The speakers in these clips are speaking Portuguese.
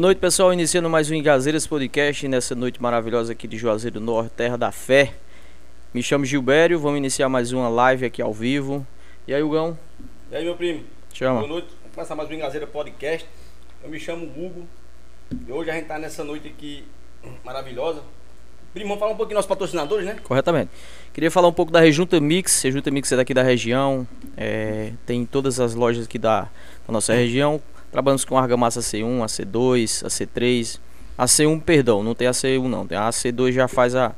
Boa noite, pessoal. Iniciando mais um Engazeiras Podcast nessa noite maravilhosa aqui de Juazeiro do Norte, terra da fé. Me chamo Gilbério, vamos iniciar mais uma live aqui ao vivo. E aí, Hugão? E aí, meu primo? Chama. Boa noite. Vamos começar mais um Engazeira Podcast. Eu me chamo Hugo. E hoje a gente tá nessa noite aqui maravilhosa. Primo, vamos falar um pouquinho dos nossos patrocinadores, né? Corretamente. Queria falar um pouco da Rejunta Mix. Rejunta Mix é daqui da região. é, tem todas as lojas aqui da, da nossa região. Trabalhamos com argamassa C1, AC2, AC3. AC1, perdão, não tem AC1 não. Tem a AC2 já faz a,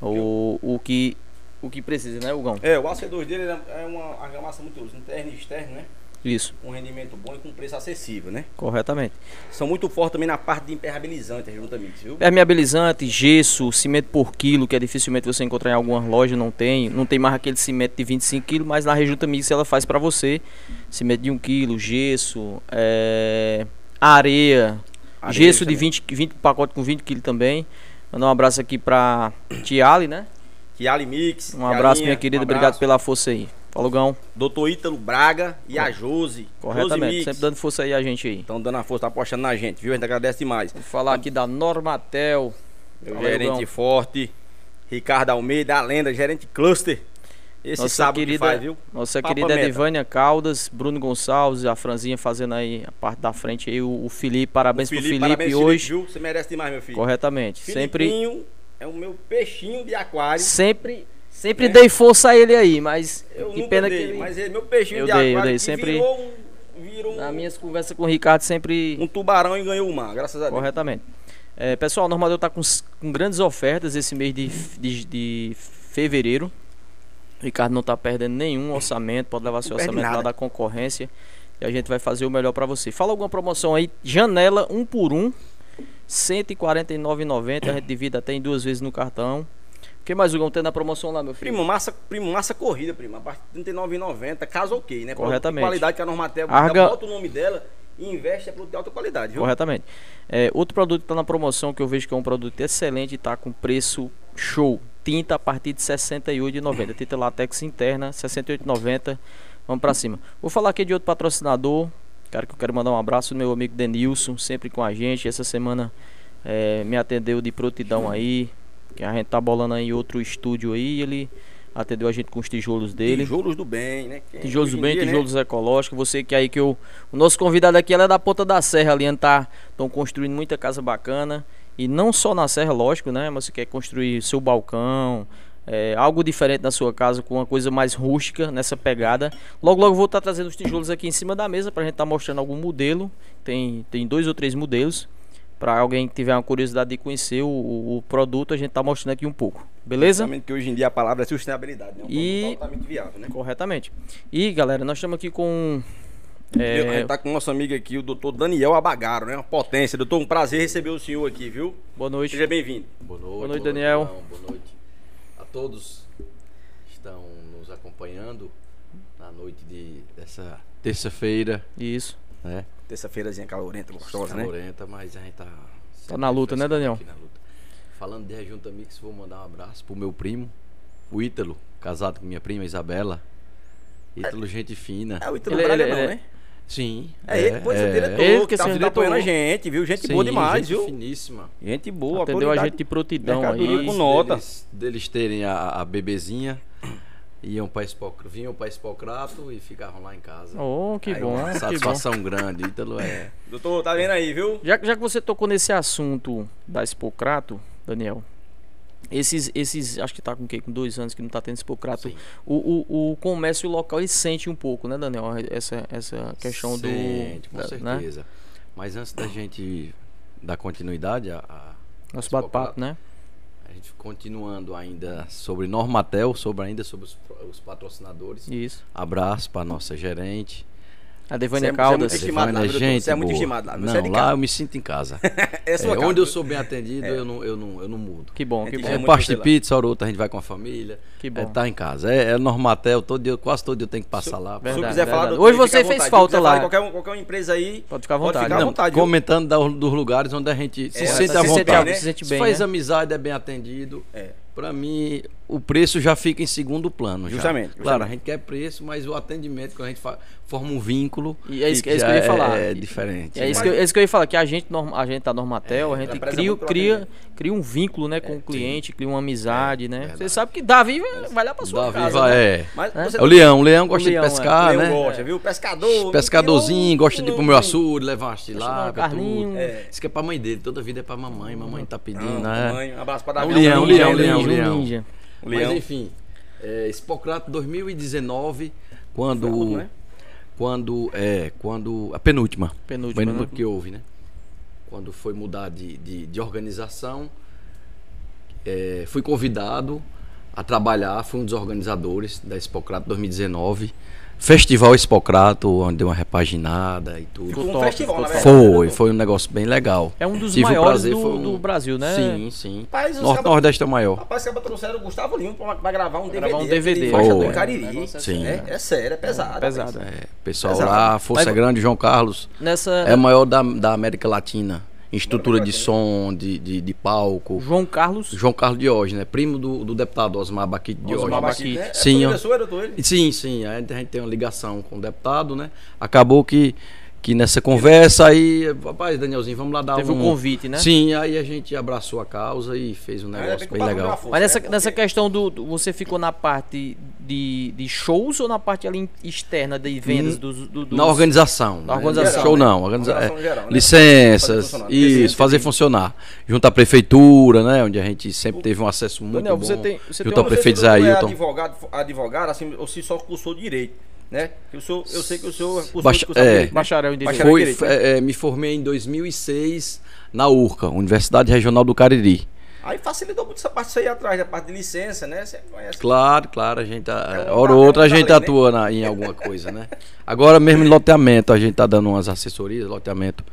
o, o, que, o que precisa, né, Hugão? É, o AC2 dele é uma argamassa muito interna e externa, né? Isso, Com rendimento bom e com preço acessível, né? corretamente. São muito fortes também na parte de impermeabilizante, a Junta Mix, viu? Permeabilizante, gesso, cimento por quilo, que é dificilmente você encontrar em algumas lojas, não tem. Não tem mais aquele cimento de 25 kg, mas na Rejunta Mix ela faz pra você. Cimento de 1 kg, gesso, é, areia, Areia gesso de também. 20, 20 pacote com 20 kg também. Mandar um abraço aqui pra Tiali, né? Tiali Mix. Um abraço, minha querida. um Obrigado abraço. pela força aí. Falou, Gão. Doutor Ítalo Braga e a Josi. Josi Corretamente. Sempre dando força aí a gente aí. Estão dando a força, tá apostando na gente, viu? A gente agradece demais. Vou falar aqui da Normatel. Meu Valeu, gerente Gão. forte, Ricardo Almeida, a lenda, gerente cluster. Esse Nossa sábado querida, que faz, viu? nossa Papa querida. Edivânia Caldas, Bruno Gonçalves, a Franzinha fazendo aí a parte da frente aí, o, o Felipe, parabéns pro Felipe parabéns, hoje. viu? Você merece demais, meu filho. Corretamente. Sempre, Filipinho é o meu peixinho de aquário. sempre, sempre É. dei força a ele aí, mas Eu que pena dei, que ele, mas ele é meu peixinho Eu de dei, eu dei, sempre- virou um, virou um, nas minhas conversas com o Ricardo sempre um tubarão e ganhou uma, graças a Deus. corretamente. É, pessoal, o Normador tá com, com grandes ofertas esse mês de, de, de fevereiro. O Ricardo não tá perdendo nenhum orçamento, pode levar seu Não orçamento lá da concorrência e a gente vai fazer o melhor para você. Fala alguma promoção aí, janela 1 por 1, R$ 149,90, a gente divide até em duas vezes no cartão. O que mais, Hugão, tem na promoção lá, meu filho? Primo, massa, primo, massa corrida, primo. A partir de R$ 39,90, caso ok, né? Corretamente. qualidade que a Normatel Arga- bota o nome dela e investe é produto de alta qualidade, viu? Corretamente. É, outro produto que está na promoção que eu vejo que é um produto excelente e está com preço show. Tinta a partir de R$ 68,90. Tinta latex interna, R$ 68,90. Vamos para cima. Vou falar aqui de outro patrocinador. Cara, que eu quero mandar um abraço meu amigo Denilson, sempre com a gente. Essa semana é, me atendeu de prontidão aí. Que a gente tá bolando aí outro estúdio aí. Ele atendeu a gente com os tijolos dele. Tijolos do bem, né? Que Tijolos do em bem, dia, né? tijolos ecológicos. Você que aí que eu, o nosso convidado aqui é da Ponta da Serra ali, tá estão construindo muita casa bacana e não só na serra, lógico, né? Mas você quer construir seu balcão, é, algo diferente na sua casa com uma coisa mais rústica nessa pegada. Logo logo eu vou estar trazendo os tijolos aqui em cima da mesa pra gente estar mostrando algum modelo. Tem tem dois ou três modelos. Pra alguém que tiver uma curiosidade de conhecer o, o- produto, a gente tá mostrando aqui um pouco. Beleza? Principalmente que hoje em dia a palavra é sustentabilidade, né? Um E- produto altamente viável, né? Corretamente. E galera, nós estamos aqui com Eu- A é, gente tá com o nosso amigo aqui, o doutor Daniel Abagaro, né? Uma potência. Doutor, um prazer receber o senhor aqui, viu? boa noite. Seja bem-vindo. Boa noite, noite, Daniel. João. Boa noite a todos que estão nos acompanhando na noite de, dessa terça-feira, Isso. né? Terça-feirazinha calorenta, gostosa, né? Calorenta, mas a gente tá. sempre na luta, né, refrescando Daniel? na luta. Falando de Rejunta Mix, vou mandar um abraço pro meu primo, o Ítalo, casado com minha prima Isabela. Ítalo, gente fina. É o Ítalo Ele- Braga ele- não, ele- né? Sim. É, ele, pois é, diretor, Ele que tá apoiando a gente, viu? Gente Sim, boa demais, gente viu? finíssima. Gente boa, Atendeu a gente de prontidão aí. com nota. Deles, deles terem a, a bebezinha, iam para vinham para Espocrato e ficavam lá em casa. Oh, que Aí, bom, uma que bom. Satisfação grande, Ítalo é. Doutor, tá vendo aí, viu? Já, já que você tocou nesse assunto da Expocrato, Daniel, esses, esses, acho que tá com o quê? Com dois anos que não tá tendo Expocrato. Sim. O, o, o comércio local ele sente um pouco, né, Daniel? Essa, essa questão Sente, do. com da- né? certeza. Mas antes da gente dar continuidade a, a, Nosso bate-papo, né? Gente continuando ainda sobre Normatel, sobre ainda sobre os, os patrocinadores. Isso. Abraço para nossa gerente. A Devânia Você é- você é muito Caldas. estimado lá, Devânia, doutor? Você é muito boa. estimado lá, Não, é lá eu me sinto em casa. É É, onde eu sou bem atendido, eu, não, eu, não, eu não mudo. Que bom, que Gente, bom. é É parte de pizza, hora ou outra a gente vai com a família. Que É, bom. tá em casa. É, é Normatel, todo dia, quase todo dia eu tenho que passar lá. Se Verdade, quiser falar, doutor, Hoje você fez. Se falta lá. Qualquer, empresa aí. Pode ficar à Pode vontade. ficar à vontade. comentando dos lugares onde a gente se É, sente se à vontade. Se sente Se bem, faz né? amizade, é bem atendido. É. Para mim, o preço já fica em segundo plano. já. Justamente, Claro, justamente. a gente quer preço, mas o atendimento, quando a gente forma um vínculo, E é isso, que- é isso que eu ia falar. É, diferente. É isso, né? que, eu- é isso que eu ia falar, que a gente, a gente da Normatel, a gente cria, cria, cria um vínculo né, com o cliente, cria uma amizade, né? Você verdade. sabe que Davi vai, vai lá pra sua Davi casa. vai, né? é. Mas É? você É o leão, o leão gosta leão, é. de pescar, Leão né? gosta, viu? Pescador. Pescadorzinho, gosta de Não, comer o não, açude, levar uma carninha. tudo. É. Isso que é pra mãe dele, toda vida é pra mamãe, mamãe tá pedindo, Não, né? mãe, um abraço pra É Davi. um leão, Ninja, leão, um leão, um leão. ninja. Leão. Mas enfim, é, Hipocrato 2019, quando. Foi a última, né? Quando. É, quando. A penúltima. Penúltima, Penúltima né? que houve, né? Quando foi mudar de, de, de organização, é, fui convidado a trabalhar, fui um dos organizadores da Hipocrato 2019. Festival Hipocrato, onde deu uma repaginada e tudo. Ficou um top, festival, ficou na verdade. Foi, né? foi um negócio bem legal. É um dos Tive maiores prazer, do, foi um- do Brasil, né? Sim, sim. Rapaz, Norte cabas- Nordeste é o maior. Rapaz, os trouxeram o Gustavo Lima pra, pra gravar um DVD. Gravar um DVD. Faixa Foi. do Cariri. É, Sim. É, é sério, é pesado. pesado. rapaz. É, pessoal Pesado. lá, Força Mas- Grande, João Carlos. Nessa. É o maior da, da América Latina. Em estrutura de som, de, de, de palco. João Carlos. João Carlos Diógenes, né? Primo do, do deputado Osmar Baquite Osmar Diógenes. Baquite. Né? É Sim, direção, era tua, ele? Sim, sim. A gente tem uma ligação com o deputado, né? Acabou que, que nessa conversa aí, rapaz, Danielzinho, vamos lá dar Teve o um convite, né? Sim, aí a gente abraçou a causa e fez um negócio bem o legal. força, Mas nessa, né? nessa questão do, do- Você ficou na parte de, de shows ou na parte ali externa de vendas dos. Do, dos- Na organização. Na né? organização, Show né? não. Organiza... Organização é, geral, né? Licenças, Fazer isso, fazer tem- funcionar. Junto à prefeitura, né? Onde a gente sempre teve um acesso muito Daniel, bom. você tem- você junto tem ao prefeito o Zailton. É advogado, advogado assim, ou se só cursou direito, né? O senhor, eu sei que o senhor cursou é. né? Bacharel em Direito. Bacharel. Foi, direito, é, é, me formei em 2006 na URCA, Universidade Regional do Cariri. Aí facilitou muito essa parte de sair atrás, da parte de licença, né? Você conhece. Claro, claro, a gente, É a, um hora ou é outra a gente lei, né? atua na- em alguma coisa, né? Agora mesmo em loteamento, a gente tá dando umas assessorias, loteamento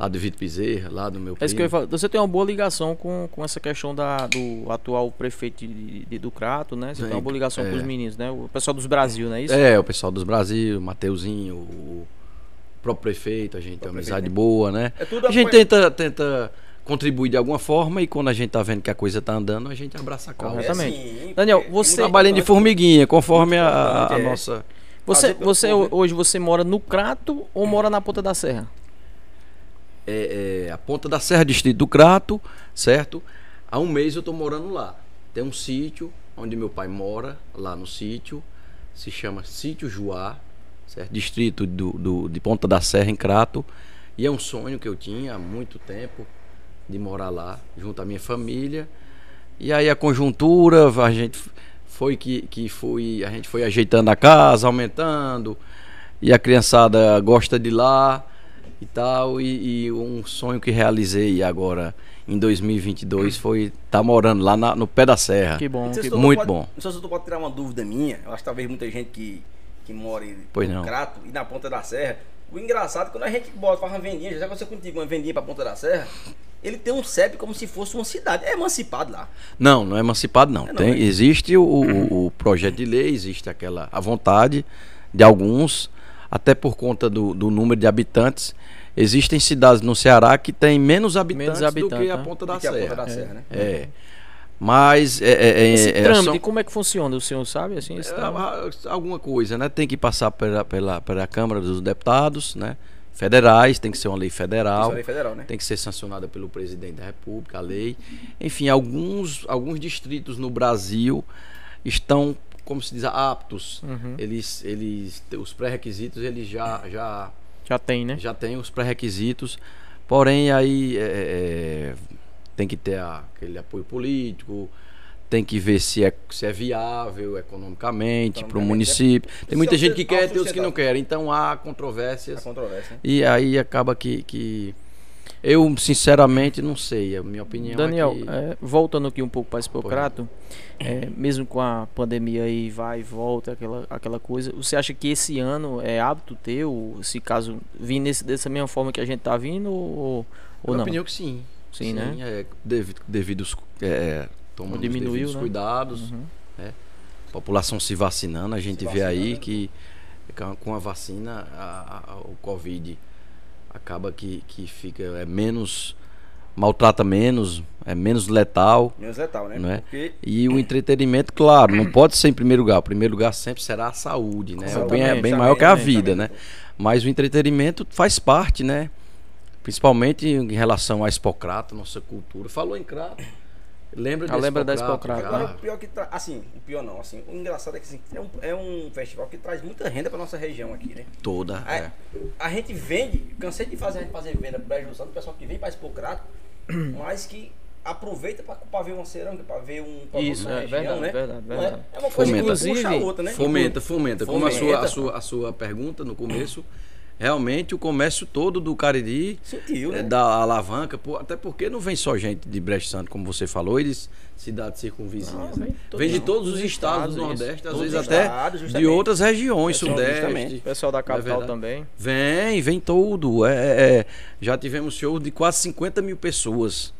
lá do Vitor Bezerra, lá do meu É isso que eu ia falar. Você tem uma boa ligação com, com essa questão da, do atual prefeito de, de- do Crato, né? Você tem uma boa ligação com é. os meninos, né? O pessoal dos Brasil, não é isso? É, o pessoal dos Brasil, o Mateuzinho, o próprio prefeito, a gente tem uma prefeito, amizade né? boa, né? É tudo A gente tenta, tenta contribuir de alguma forma e quando a gente tá vendo que a coisa tá andando, a gente abraça a causa. Exatamente. assim, Daniel, é você- Trabalhando de formiguinha, conforme a, a- a é. nossa. Você, você hoje você mora no Crato ou mora na Ponta da Serra? É, é, a Ponta da Serra, distrito do Crato, certo? Há um mês eu tô morando lá. Tem um sítio onde meu pai mora, lá no sítio, se chama Sítio Juá, certo? Distrito do, do- de Ponta da Serra, em Crato. E é um sonho que eu tinha há muito tempo de morar lá, junto à minha família. E aí a conjuntura, a gente foi que, que foi, a gente foi ajeitando a casa, aumentando, e a criançada gosta de lá e tal. E, e um sonho que realizei agora em 2022 foi estar tá morando lá na- no pé da serra. Que bom, que Muito pode- bom. Não sei se doutor pode tirar uma dúvida minha. Eu acho que talvez muita gente que, que mora em Pois no não. Crato e na Ponta da Serra. O engraçado é quando a gente bota, faz uma vendinha, já aconteceu contigo, uma vendinha pra Ponta da Serra, ele tem um CEP como se fosse uma cidade. É emancipado lá. Não, não é emancipado não. É não, Tem, né? existe o, o- o projeto de lei, existe aquela a vontade de alguns, até por conta do, do número de habitantes. Existem cidades no Ceará que têm menos habitantes, do habitantes, que a né? Ponta da que é Ponta Serra. da Serra, né? É. Mas é, é, é- Esse é trâmite, como é que funciona? O senhor sabe assim? É, trâmite? a- alguma coisa, né? Tem que passar pela, pela, pela Câmara dos Deputados, né? Federais, tem que ser uma lei federal. Isso é lei federal, né? Tem que ser sancionada pelo presidente da República, a lei. Enfim, alguns, alguns distritos no Brasil estão, como se diz, aptos. Uhum. Eles, eles, os pré-requisitos, eles já, já, Já tem, né? já têm os pré-requisitos. Porém, aí é, é, tem que ter a- aquele apoio político, tem que ver se é, se é viável economicamente para o Economicamente, município. Tem muita é gente que quer, tem outros que não querem. Então há controvérsias. controvérsia. né? E aí acaba que, que eu sinceramente não sei, a minha opinião Daniel, é que é, voltando aqui um pouco para Hipocrato, é, mesmo com a pandemia aí vai e volta, aquela, aquela coisa, você acha que esse ano é hábito teu, se caso vir nesse, dessa mesma forma que a gente tá vindo, ou, ou minha não? opinião é que sim. Sim, né? É, devido, devido os, é, tomando os Diminuiu, devidos né? cuidados, Uhum. população se vacinando, a gente Se vê aí vacinando. que com- a vacina a- a- a- o Covid acaba que, que fica é menos maltrata menos, é menos letal. Menos letal, né? Não é? Porque E o entretenimento, claro, não pode ser em primeiro lugar. O primeiro lugar sempre será a saúde, né? O bem é bem maior que a vida, né? Mas o entretenimento faz parte, né? Principalmente em relação a Expocrata, nossa cultura. Falou em crato. Lembra de Ah, lembra da Expocrata. Agora, o pior que tra... assim, o pior não, assim, o engraçado é que assim, é, um, é um festival que traz muita renda pra nossa região aqui, né? Toda. A, É. a gente vende, cansei de fazer, a gente fazer venda pro Brejo do pessoal que vem pra Expocrato, mas que aproveita pra, pra ver uma cerâmica, pra ver um produto Isso, é região, verdade, né? verdade, é? verdade. É uma coisa Fomenta. que puxa a Inclusive, outra, né? Fomenta, fomenta. Como a sua, Fomenta. a, sua, a sua pergunta no começo, realmente o comércio todo do Cariri Sentiu, é, né? dá alavanca, pô, até porque não vem só gente de Brejo Santo, como você falou, eles cidades circunvizinhas. Não, né? vem de todos os dos estados do estados, isso. Nordeste, às vezes até estados, de justamente. outras regiões, Justamente. Sudeste. O pessoal da é capital verdade? também. Vem, vem todo. É, é, é. já tivemos show de quase 50 mil pessoas.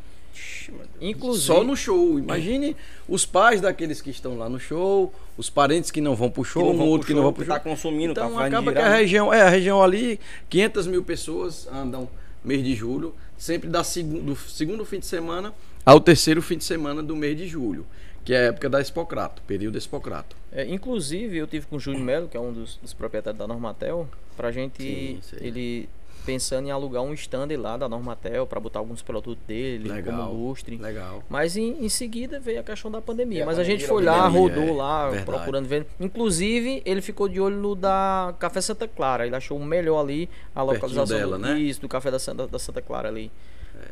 Inclusive, Só no show. Imagine os pais daqueles que estão lá no show, os parentes que não vão pro show, um vão outro que não vão pro tá show. consumindo, tá então fazendo acaba que a região, é, a região ali, 500 mil pessoas andam mês de julho, sempre da segundo, do segundo fim de semana ao terceiro fim de semana do mês de julho, que é a época da Expocrato, período Expocrato. É, inclusive, eu tive com o Júnior Melo, que é um dos, dos proprietários da Normatel, pra gente, Sim, sei. ele pensando em alugar um stand lá da Normatel pra botar alguns produtos dele, Legal. como lustre. Legal. Mas em, em seguida veio a questão da pandemia. É, a Mas a gente pandemia, foi a lá, rodou é, lá, verdade. procurando ver. Inclusive, ele ficou de olho no da Café Santa Clara. Ele achou o melhor ali a localização dela, do, né? isso, do Café da Santa, da Santa Clara ali.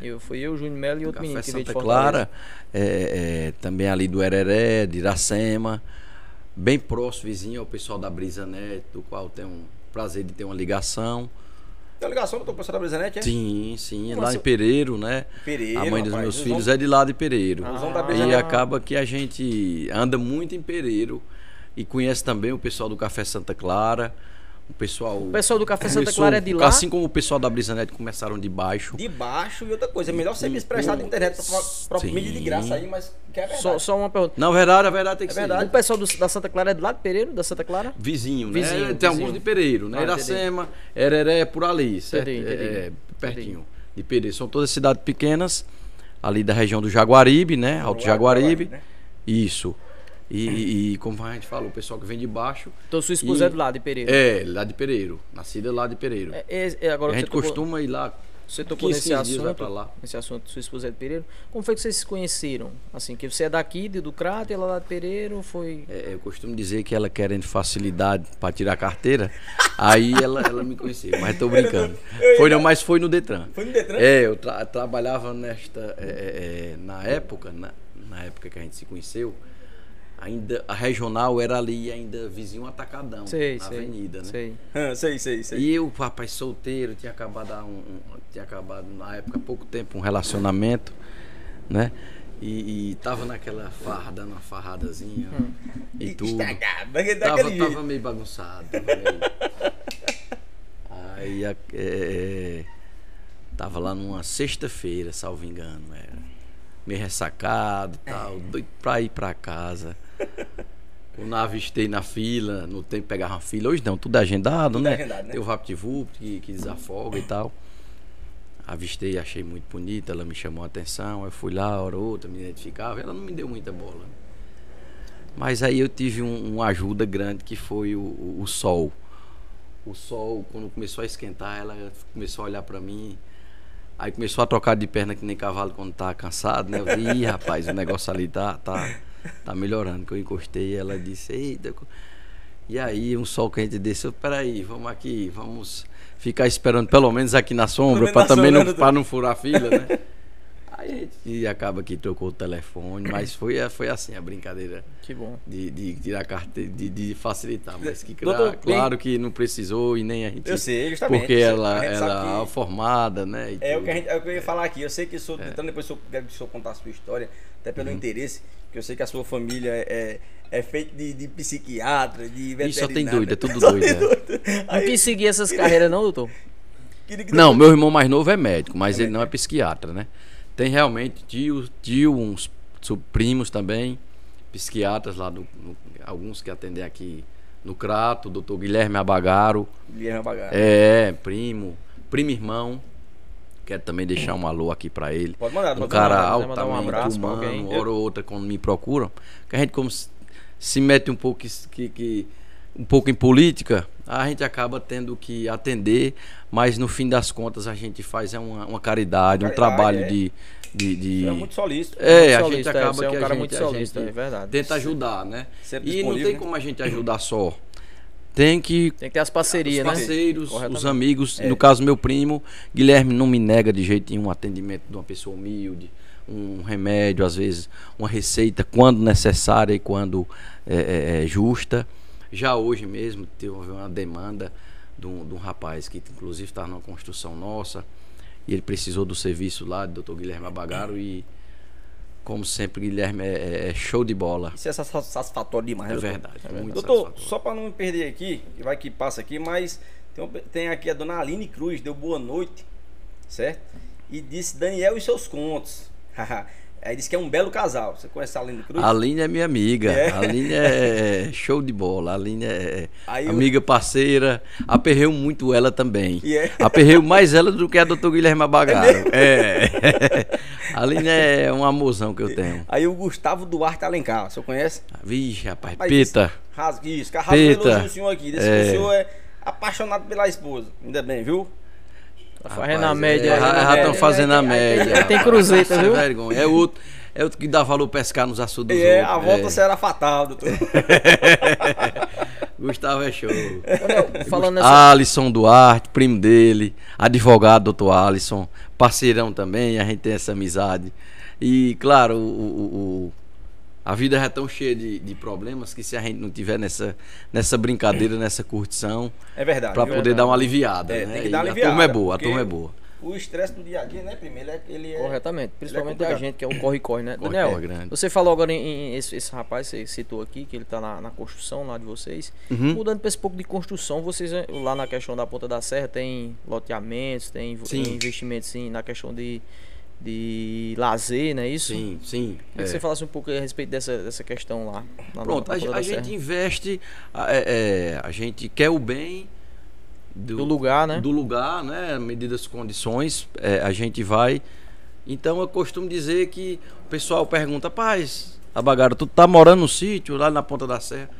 Eu, fui eu, Júnior Melo e outro menino Café que veio de Santa Fortaleza. Clara, é, é, também ali do Hereré, de Iracema, bem próximo, vizinho ao pessoal da Brisa Net, do qual tenho um prazer de ter uma ligação. Tem uma ligação do pessoal da Brisanete, é? Sim, sim, Nossa, lá em Pereiro, né? Pereiro, a mãe dos rapaz, meus os filhos homens- é de lá de Pereiro. Ah, e acaba que a gente anda muito em Pereiro e conhece também o pessoal do Café Santa Clara, o pessoal... O pessoal do Café Santa Clara é de lá. Assim como o pessoal da Brisa Net começaram de baixo. De baixo e outra coisa. É melhor sempre expressar na internet Sim. mídia de graça aí, mas que é verdade. Só, só uma pergunta. Na verdade, a verdade tem que É ser. verdade. O pessoal do- da Santa Clara é de lá de Pereiro, da Santa Clara? Vizinho, né? Vizinho, Tem vizinho. alguns de Pereiro, né? Ah, Iracema, Hereré, por ali, certo? Entendi, entendi. É, é, pertinho de Pereiro. São todas cidades pequenas, ali da região do Jaguaribe, né? Alto Jaguaribe. né? Isso. E, e- como a gente fala, o pessoal que vem de baixo. Então sua esposa E- é de lá de Pereiro. É, lá de Pereiro. Nascida lá de Pereiro. É, é- é, agora a gente tocou- costuma ir lá. Você tocou 15, nesse 15 dias vai pra assunto, lá. nesse assunto, sua esposa é de Pereiro. Como foi que vocês se conheceram? Assim, que você é daqui, de do Crato, e ela é lá de Pereiro, foi... É, eu costumo dizer que ela querendo facilidade para tirar a carteira, aí ela, ela me conheceu, mas tô brincando. Foi não, mas foi no Detran. Foi no Detran? É, eu tra- trabalhava nesta. é, é, é, na época, na, na época que a gente se conheceu, ainda a regional era ali ainda vizinho atacadão, Sei, na sei. avenida, né? Sei. Ah, sei, sei, sei. E eu, rapaz, solteiro, tinha acabado um, um- tinha acabado na época há pouco tempo um relacionamento, né? E, e tava naquela farra, dando uma farradazinha e tudo. Estragado, daquele, Tava, tava meio bagunçado. Tava, meio... Aí a- é, tava lá numa sexta-feira, salvo engano. Era. Meio ressacado e tal, doido pra ir pra casa. Eu avistei na fila, no tempo pegava uma fila, hoje não, tudo agendado, Tudo né? agendado, né? Tem o VaptVupt que, que desafoga e tal. Avistei, achei muito bonita, ela me chamou a atenção, eu fui lá, hora ou outra, me identificava, ela não me deu muita bola. Mas aí eu tive um- uma ajuda grande que foi o, o- o sol. O sol, quando começou a esquentar, ela começou a olhar pra mim. Aí começou a trocar de perna que nem cavalo quando tá cansado, né? Eu disse, Ih, rapaz, o negócio ali tá, tá, tá melhorando. Que eu encostei, ela disse, eita. co-" E aí, um sol quente desse, eu, peraí, vamos aqui, vamos ficar esperando pelo menos aqui na sombra, na também não, pra não furar a fila, né? Aí a gente acaba que trocou o telefone, mas foi, foi assim a brincadeira Que bom. de, de tirar carteira, de, de facilitar, mas que Doutor, cla- claro que não precisou e nem a gente. Eu sei, justamente. Porque ela era que- formada, né? e É o, tudo. que a gente, é o que eu ia falar aqui. Eu sei que o senhor, tentando depois o senhor, quero que o senhor contar a sua história, até Uhum. pelo interesse, que eu sei que a sua família é, é feito de, de psiquiatra, de veterinário. Ih, só tem doido, é tudo doido. é. Não Aí, quis seguir essas carreiras não, doutor? Não, meu irmão mais novo é médico, mas ele não é psiquiatra, né? Tem realmente tio, tio uns primos também, psiquiatras lá, do, no- alguns que atendem aqui no Crato, doutor Guilherme Abagaro, Guilherme Bagaro. É, primo, primo irmão, Quero também deixar um alô aqui pra ele. Pode mandar, Um pode cara mandar, mandar um altamente abraço pra humano, alguém. hora ou outra quando me procuram, que a gente como se- se mete um pouco que, que- um pouco em política, a gente acaba tendo que atender, mas no fim das contas a gente faz é uma, uma caridade, um trabalho é. de, de, de- Você é muito solícito. É, Muito a solista, gente é, acaba você é um que a cara gente, muito solista, gente é verdade. tenta ajudar, né? Sempre E não tem né? como a gente ajudar só. Tem que Tem que ter as parcerias, os né? parceiros, os Corretamente. amigos, É. no caso meu primo, Guilherme não me nega de jeito nenhum um atendimento de uma pessoa humilde, um remédio, às vezes, uma receita quando necessária e quando é, é, é justa. Já hoje mesmo teve uma demanda de um, de um rapaz que inclusive está numa construção nossa e ele precisou do serviço lá do Dr. Guilherme Abagaro e como sempre Guilherme é, é- é show de bola. Isso é satis- satisfatório demais, É doutor. verdade, é muito Doutor, só para não me perder aqui, que vai que passa aqui, mas tem, tem aqui a dona Aline Cruz, deu boa noite, certo? E disse Daniel e seus contos. Aí disse que é um belo casal. Você conhece a Aline Cruz? A Aline é minha amiga. É. A Aline é show de bola. A Aline é Aí eu- amiga, parceira. Aperreu muito ela também. E é? Aperreu mais ela do que a doutor Guilherme Abagaro. É. A Aline é um amorzão que eu tenho. Aí o Gustavo Duarte Alencar, você conhece? Vixe, rapaz, Peta. elogio o senhor aqui. Disse que É. o senhor é apaixonado pela esposa. Ainda bem, viu? Tá fazendo a Rapaz, média. é, Já né? estão É, fazendo a média. tem- cruzeta, Sem viu? vergonha. É outro, é outro que dá valor pescar nos açudes dos é, outros. a volta É. será fatal, doutor. Gustavo é show. Falando nessa. Alisson Duarte, primo dele, advogado, doutor Alisson, parceirão também, a gente tem essa amizade. E, claro, o- o- a vida já é tão cheia de, de problemas que se a gente não tiver nessa, nessa brincadeira, nessa curtição, É verdade. para viu? poder dar uma aliviada. É, né? tem que dar uma a aliviada. turma é boa, a turma é boa. O estresse do dia a dia, né, primeiro, ele é- ele é... Corretamente, principalmente a complicado. gente que é o corre-corre, né? Corre, Daniel, corre grande. você falou agora em, em esse, esse rapaz, você citou aqui, que ele tá na, na construção lá de vocês. Uhum. Mudando para esse pouco de construção, vocês eh, lá na questão da Ponta da Serra tem loteamentos, tem Sim. investimentos sim, na questão de, de lazer, não é isso? Sim, sim. Queria que é. você falasse um pouco a respeito dessa, dessa questão lá. lá na- Pronto, na a, a gente investe, a, é, é, a gente quer o bem Do lugar, né? do lugar, né? Medidas condições, é, a gente vai. Então eu costumo dizer que o pessoal pergunta, paz, Abagaro, tu tá morando no sítio lá na Ponta da Serra?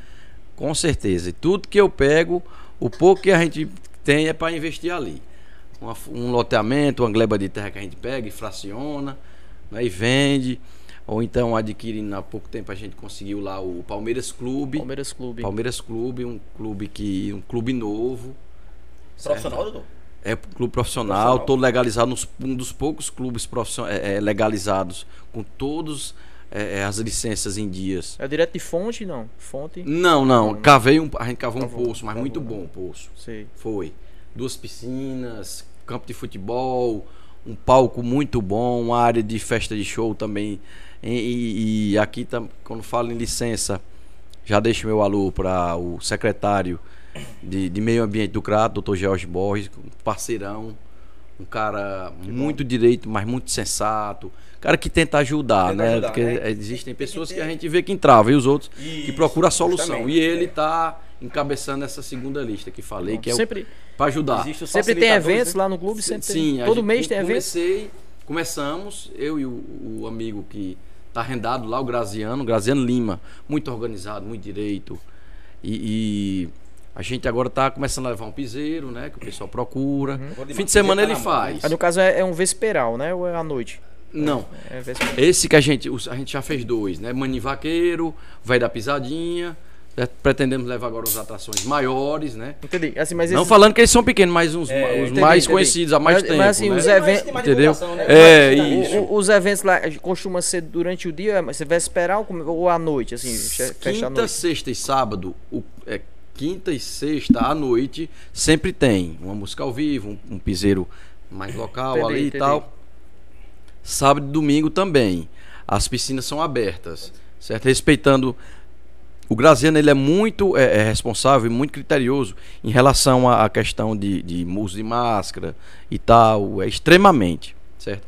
Com certeza. E tudo que eu pego, o pouco que a gente tem é para investir ali. Uma- um loteamento, uma gleba de terra que a gente pega e fraciona, né, e vende. Ou então adquirindo há pouco tempo a gente conseguiu lá o Palmeiras Clube. Palmeiras Clube. Palmeiras Clube, um clube que um clube novo. Profissional, doutor? É um clube profissional, Profissional. todo legalizado, nos- um dos poucos clubes profission- é, é, legalizados com todas as licenças em dias. É direto de fonte, não? Fonte? Não, não, cavei um, a gente cavou um Cavou, poço, mas cavou, muito bom o poço. Sei. Foi. Duas piscinas, campo de futebol, um palco muito bom, uma área de festa de show também. E, e- aqui, tam- quando falo em licença, já deixo meu alô para o secretário de, de Meio Ambiente do CRAT, doutor George Borges, um parceirão, um cara muito direito, mas muito sensato. Cara que tenta ajudar, Tenta né? ajudar, Porque né? existem pessoas que, a gente vê que entrava e os outros que procuram a solução. E ele tá encabeçando essa segunda lista que falei, que é o sempre para ajudar. Sempre tem eventos né? lá no clube, sempre Sim, tem. Todo gente mês tem eventos. comecei, começamos, eu e o, o amigo que tá arrendado lá, o Graziano, Graziano Lima, muito organizado, muito direito. E, e a gente agora tá começando a levar um piseiro, né, que o pessoal procura. Uhum. Bom Fim de semana ele faz. Aí, no caso é, é um vesperal, né? Ou é à noite? Não. É vesperal. Esse que a gente, a gente já fez dois, né? Mani Vaqueiro, vai da pisadinha. Certo? Pretendemos levar agora as atrações maiores, né? Entendi. Assim, mas Não esses- falando que eles são pequenos, mas os, É, os entendi, mais entendi. conhecidos há mais Mas- tempo. mas assim, né? os mais- eventos- Entendeu? né? É, isso. O- os eventos lá costuma ser durante o dia, mas você vai esperar ou à noite, assim, Quinta, noite? sexta e sábado, o- é, quinta e sexta à noite, sempre tem uma música ao vivo, um, um piseiro mais local Entendi, ali entendi. e tal. Sábado e domingo também. As piscinas são abertas, certo? Respeitando. O Graziano ele é muito é, é responsável e muito criterioso em relação à, à questão de, de uso de máscara e tal. É extremamente, certo?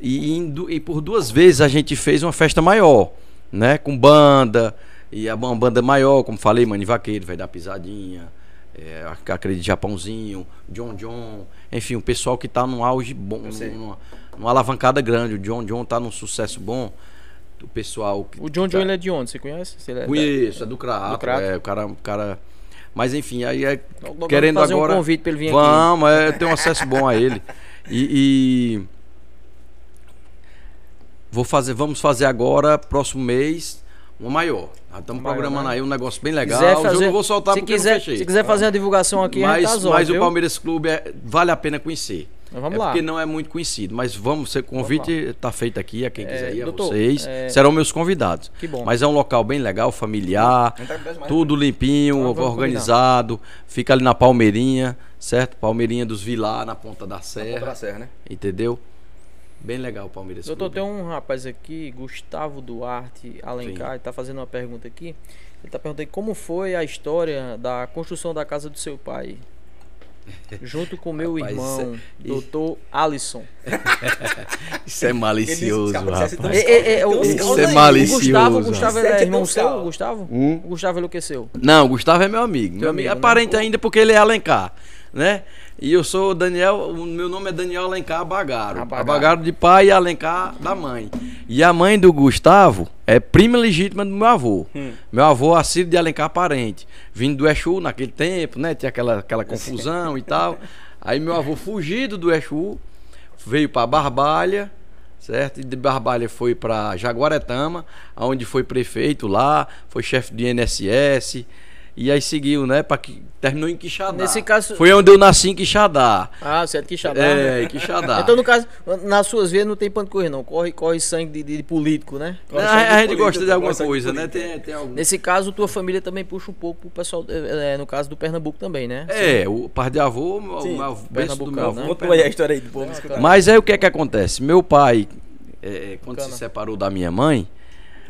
E, em e por duas vezes a gente fez uma festa maior, né? Com banda, e a uma banda maior, como falei, Mani Vaqueiro, vai dar pisadinha, é, ac- acredito Japãozinho, John John, enfim, o pessoal que tá num auge bom, numa, numa alavancada grande. O John John tá num sucesso bom. O pessoal que O John tá- John é de onde? Você conhece? Ele é Conheço, é do Crato, Do Crato. é, o cara, o cara. Mas enfim, aí é Logo, logo querendo fazer agora. um convite pra ele vir aqui. Vamos, é, eu tenho um acesso bom a ele. E, e vou fazer, vamos fazer agora, próximo mês, uma maior. Estamos programando né? aí um negócio bem legal. quiser O fazer- eu vou soltar se porque quiser, não fechei. Se quiser fazer uma divulgação aqui, a mas tá zóio, mas o viu? Palmeiras Clube é- vale a pena conhecer. Então vamos é lá. porque não é muito conhecido, mas vamos ser convite está feito aqui a quem É, quiser ir, a doutor, vocês. é- Serão meus convidados. Que bom. Mas é um local bem legal, familiar, tudo limpinho, Então, organizado. Fica ali na Palmeirinha, certo? Palmeirinha dos Vilar, na ponta da Ponta serra, da Serra, né? entendeu? Bem legal o Palmeiras Doutor, Clube. tem um rapaz aqui, Gustavo Duarte Alencar, ele tá fazendo uma pergunta aqui. Ele tá perguntando como foi a história da construção da casa do seu pai. Junto com meu Rapaz, irmão, isso é- doutor Alisson. Isso é malicioso, Ele rapaz. então, É, é, é, o, Isso é malicioso, Gustavo. Gustavo Isso é é irmão seu, Gustavo? Hum? O Gustavo enlouqueceu. Não, o Gustavo é meu amigo. Meu amigo, amigo, é né? parente ainda porque ele é Alencar, né? E eu sou o Daniel, o meu nome é Daniel Alencar Bagaro. Abagaro. Abagaro de pai e Alencar da mãe. E a mãe do Gustavo é prima legítima do meu avô. Hum. Meu avô Assírio de Alencar parente. Vindo do Exu naquele tempo, né? Tinha aquela, aquela confusão e tal. Aí meu avô fugido do Exu, veio para Barbalha, certo? E de Barbalha foi para Jaguaretama, onde foi prefeito lá, foi chefe do INSS. E aí seguiu, né? Pra que, terminou em Quixadá. Nesse caso- Foi onde eu nasci em Quixadá. Ah, você é de Quixadá. É, né? em Quixadá. Então, no caso, nas suas veias não tem pano de correr, não. Corre, corre sangue de, de- político, né? a, sangue a gente político, gosta de alguma gosta de coisa, né? Tem, tem algum... Nesse caso, tua família também puxa um pouco pro pessoal, é, é, no caso do Pernambuco também, né? É, o par de avô, o Sim, meu avô, do meu avô. né? Conta aí a história aí do povo escutar. Mas aí o que é que acontece? Meu pai, é, quando Bacana. se separou da minha mãe,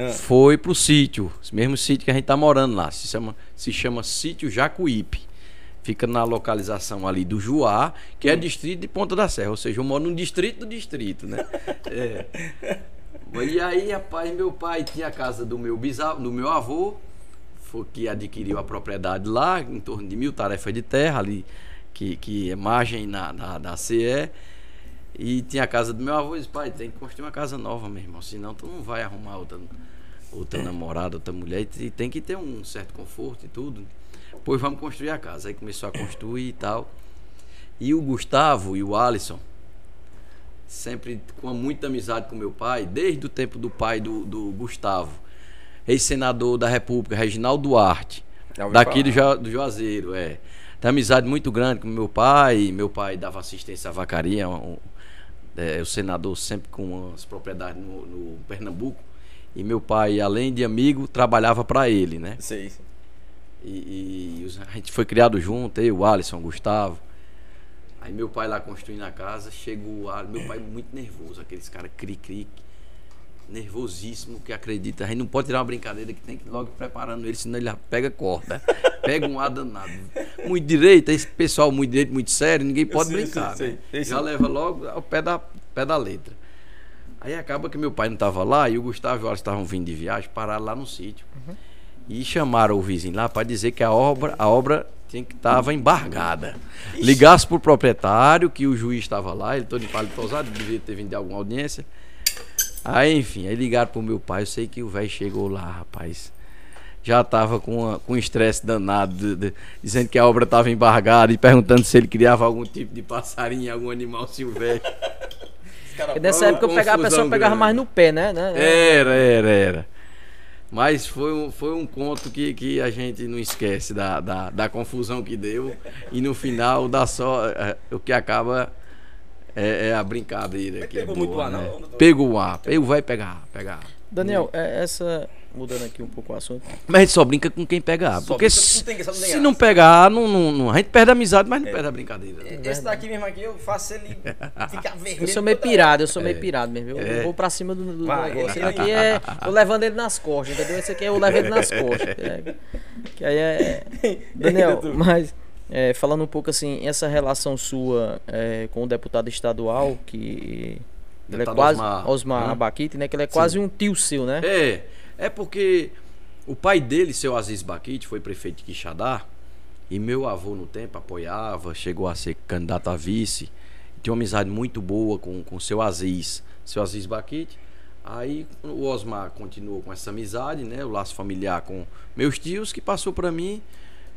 Foi pro sítio, esse mesmo sítio que a gente tá morando lá. Se chama, se chama Sítio Jacuípe. Fica na localização ali do Juá, que é distrito de Ponta da Serra. Ou seja, eu moro num distrito do distrito, né? É. E aí, rapaz, meu pai tinha a casa do meu bisavô, do meu avô, que adquiriu a propriedade lá, em torno de mil tarefas de terra ali, que, que é margem na, na, da CE. E tinha a casa do meu avô e disse, pai, tem que construir uma casa nova, meu irmão, senão tu não vai arrumar outra, outra namorada, outra mulher, e tem que ter um certo conforto e tudo. Pois vamos construir a casa. Aí começou a construir e tal. E o Gustavo e o Alisson, sempre com muita amizade com meu pai, desde o tempo do pai do, do Gustavo, ex-senador da República, Reginaldo Duarte, daqui do. Jo- do Juazeiro, é. Tem amizade muito grande com meu pai, meu pai dava assistência à vacaria, um- é, o senador sempre com as propriedades no, no Pernambuco, e meu pai, além de amigo, trabalhava para ele, né? Sei. E, e a gente foi criado junto, eu, o Alisson, o Gustavo. Aí meu pai lá construindo a casa, chegou o Alisson, meu pai muito nervoso, aqueles caras cri-cri, nervosíssimo, que acredita. A gente não pode tirar uma brincadeira que tem que ir logo preparando ele, senão ele já pega corda. Pega um ar danado. Muito direito, esse pessoal muito direito, muito sério, ninguém pode Sim, brincar. sim, sim. né? Sim, Já sim. leva logo ao pé da, pé da letra. Aí acaba que meu pai não estava lá e o Gustavo e o Alisson estavam vindo de viagem, pararam lá no sítio. E chamaram o vizinho lá para dizer que a obra, a obra tinha que estava embargada. Ligasse pro proprietário, que o juiz estava lá, ele todo de palito pousado, devia ter vindo de alguma audiência. Aí, enfim, aí ligaram pro meu pai, eu sei que o velho chegou lá, rapaz. Já tava com uma- com um estresse danado, de- de- dizendo que a obra estava embargada e perguntando se ele criava algum tipo de passarinho, algum animal silvestre. Porque nessa Uma época eu pegava, a pessoa confusão pegava grande. mais no pé, né? né? Era, era, era. Mas foi um, foi um conto que, que a gente não esquece da, da, da confusão que deu. E no final dá só. é, o que acaba é, é a brincadeira. Que pegou é muito boa, ar, não, né? doutor? Pegou o ar. Pegou, vai pegar, pegar. Daniel, é, essa. Mudando aqui um pouco o assunto. Mas a gente só brinca com quem pega. Só Porque brinca se, não tem se não pegar, não, não, não- a gente perde a amizade, mas não perde a brincadeira. né? Esse daqui mesmo aqui, eu faço ele ficar vermelho. Eu sou meio pirado, eu sou meio pirado mesmo. Eu É. vou pra cima do, do Vai, negócio. esse aqui é. Eu levando ele nas costas, entendeu? Esse aqui é eu levo ele nas costas. É, que aí é. Daniel, mas. é, falando um pouco assim, essa relação sua é, com o deputado estadual, que. Ele é quase. Osmar. Osmar Hã? Abaquite, né? Que ele é quase um tio seu, né? É, é porque o pai dele, seu Aziz Baquite, foi prefeito de Quixadá E meu avô no tempo apoiava, chegou a ser candidato a vice. Tinha uma amizade muito boa com o seu Aziz, seu Aziz Baquite. Aí o Osmar continuou com essa amizade, né? O laço familiar com meus tios, que passou para mim.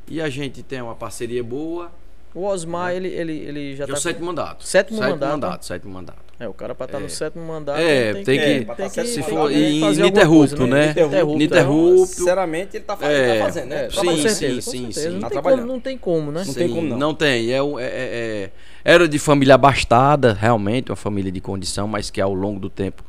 E a gente tem uma parceria boa. O Osmar, é. ele, ele, ele já Deu tá. sétimo mandato. Sétimo, sétimo mandato. mandato. né? Sétimo mandato. É, o cara pra estar É. no sétimo mandato. É, tem, tem que. que- É, pra tem tá que se for ininterrupto, coisa, né? Ininterrupto. Ininterrupto. Sinceramente, ele tá, fa- ele É, tá fazendo, né? É, Tá sim, fazendo. certeza, sim, sim, sim. Não, Tá tem como, não tem como, né? Não tem como não. Não tem. É, é- é- é- era de família abastada, realmente, uma família de condição, mas que ao longo do tempo,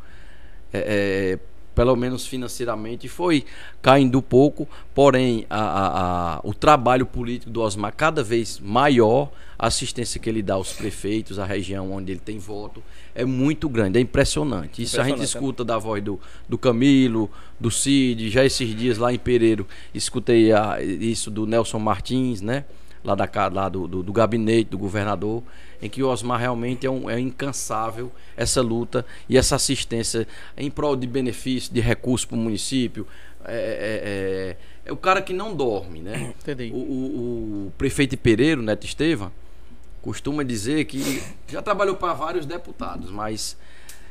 é, é, pelo menos financeiramente, foi caindo um pouco. Porém, a- a- a- o trabalho político do Osmar cada vez maior, a assistência que ele dá aos prefeitos, à região onde ele tem voto, é muito grande, é impressionante. Isso a gente Impressionante, né? escuta da voz do, do Camilo, do Cid, já esses dias lá em Pereiro, escutei isso do Nelson Martins, né? Lá, da, lá do, do, do gabinete do governador, em que o Osmar realmente é, um, é incansável essa luta e essa assistência em prol de benefício, de recurso para o município. É, é- é- é o cara que não dorme, né? Entendi. O, o- o prefeito Pereiro, Neto Estevam, costuma dizer que já trabalhou para vários deputados, mas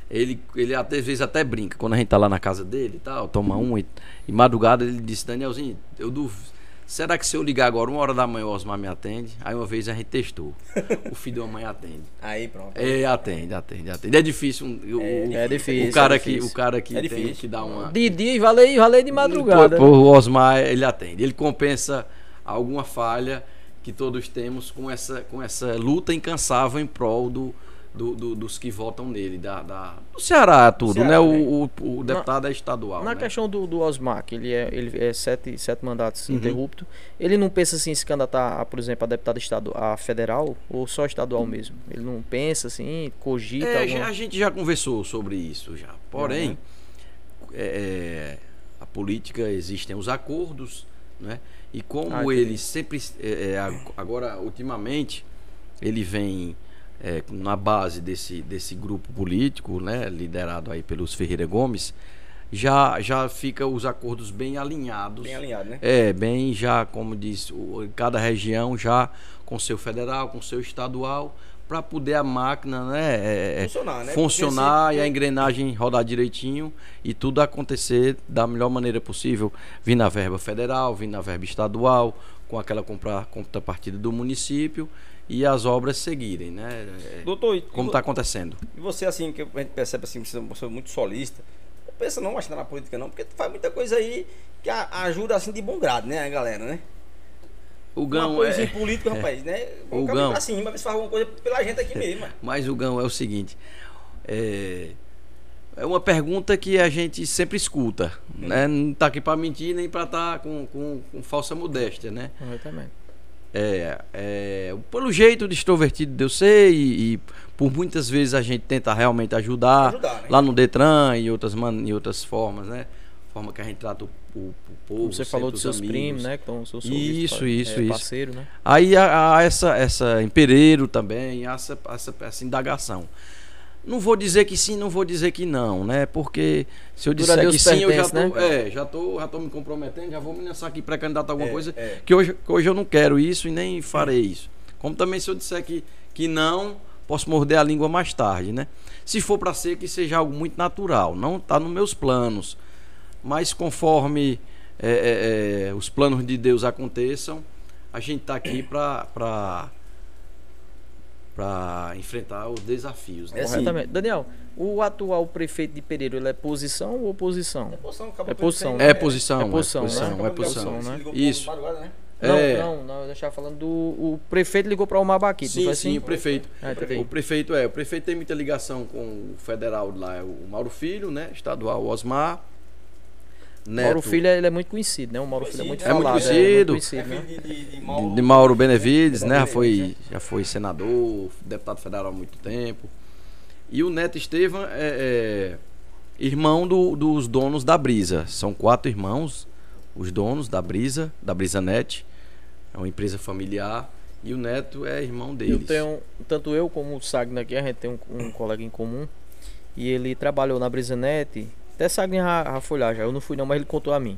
ele, ele às vezes até brinca. Quando a gente tá lá na casa dele e tal, toma um e, e madrugada ele disse, Danielzinho, eu duvido. Será que se eu ligar agora, uma hora da manhã, o Osmar me atende? Aí uma vez a gente testou. O filho da mãe atende. Aí, pronto. É, atende, atende, atende. É difícil. o, o- é difícil, O cara é que, difícil. o cara que É tem que dar uma. De dia e valei, valei de madrugada. Pô, o Osmar, ele atende. Ele compensa alguma falha que todos temos com essa, com essa luta incansável em prol do, do- do- dos que votam nele, da, da- do Ceará, tudo, Ceará, né? né? O, o- o deputado é estadual. Na né? questão do, do Osmar, que ele é, ele é sete, sete mandatos Uhum. interrupto, ele não pensa assim em se candidatar, a, por exemplo, a deputado estadual, a federal ou só estadual mesmo? Ele não pensa assim, cogita É, alguma... a gente já conversou sobre isso já. Porém, Uhum. é, a política existem os acordos, né? E como Ah, ele sempre, é, é, ag- agora ultimamente, ele vem é, na base desse, desse grupo político, né? Liderado aí pelos Ferreira Gomes, já já fica os acordos bem alinhados. Bem alinhado, né? É, bem já, como diz, cada região já com seu federal, com seu estadual, para poder a máquina né, é, é, Funcionar, né? funcionar se- e a engrenagem rodar direitinho e tudo acontecer da melhor maneira possível, vir na verba federal, vir na verba estadual, com aquela contrapartida do município e as obras seguirem, né? É, Doutor, como está acontecendo. E você, assim, que a gente percebe assim, que você é uma pessoa muito solista, não pensa não mais na política, não, porque tu faz muita coisa aí que ajuda assim de bom grado, né, a galera, né? O Uma Gão coisa é, em político, rapaz, né? O Gão. pra cima, ver se faz alguma coisa pela gente aqui mesmo. Mas o Gão é o seguinte, é, é uma pergunta que a gente sempre escuta, né? Não tá aqui para mentir nem para estar com, com, com falsa modéstia, né? Corretamente. É, é, pelo jeito de extrovertido de eu ser e, e por muitas vezes a gente tenta realmente ajudar, Ajudar, né? lá no Detran e outras, man, e outras formas, né? Forma que a gente trata o, o, o povo. Como você falou dos os seus amigos. primos, né? Que estão seus Isso, isso, isso. parceiro, né? Aí há, há essa, essa em Pereiro também, essa, essa, essa indagação. Não vou dizer que sim, não vou dizer que não, né? Porque se eu disser Deus que sim, eu já pertence, tô, né? é, já tô, já tô me comprometendo, já vou me lançar aqui para candidato a alguma É, coisa é. que hoje, que hoje eu não quero isso e nem farei isso. Como também se eu disser que, que não, posso morder a língua mais tarde, né? Se for para ser que seja algo muito natural, não está nos meus planos, mas conforme é, é, é, os planos de Deus aconteçam, a gente está aqui para para enfrentar os desafios. Né? É assim, Corretamente. Daniel, o atual prefeito de Pereira, ele é posição ou oposição? É posição, É posição, É posição, É posição, é posição, né? é posição. né? Isso. né? Não, É. não, não, eu estava falando do. O prefeito ligou para o Mabaquito, Sim, foi sim, assim? o prefeito. Ah, entendi. O prefeito é, o prefeito tem muita ligação com o federal lá, é o Mauro Filho, né? Estadual Osmar. Neto, Mauro Filho ele é muito conhecido, né? O Mauro Filho é muito É muito falado. conhecido. É muito conhecido, né? de, de Mauro Benevides, né? Já foi, já foi senador, deputado federal há muito tempo. E o Neto Estevam é, é irmão do- dos donos da Brisa. São quatro irmãos, os donos da Brisa, da Brisa Net. É uma empresa familiar. E o Neto é irmão deles. Eu tenho, tanto eu como o Sagna aqui, a gente tem um, um colega em comum. E ele trabalhou na Brisanet Até Sagrinha a, a folhar já, eu não fui não, mas ele contou a mim.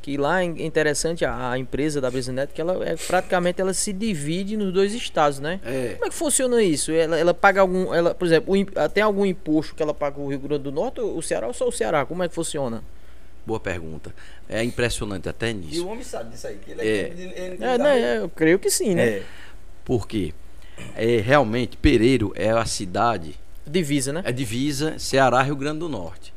Que lá é interessante a, a empresa da Brisanet, que ela é praticamente ela se divide nos dois estados, né? É. Como é que funciona isso? Ela, ela paga algum, ela, por exemplo, o im- tem algum imposto que ela paga o Rio Grande do Norte, o Ceará ou só o Ceará? Como é que funciona? Boa pergunta. É impressionante até E nisso. o homem sabe disso aí. Que ele É. ele- ele- É, né, eu creio que sim, né? É. Porque é, realmente Pereiro é a cidade, Divisa, né? é divisa Ceará Rio Grande do Norte.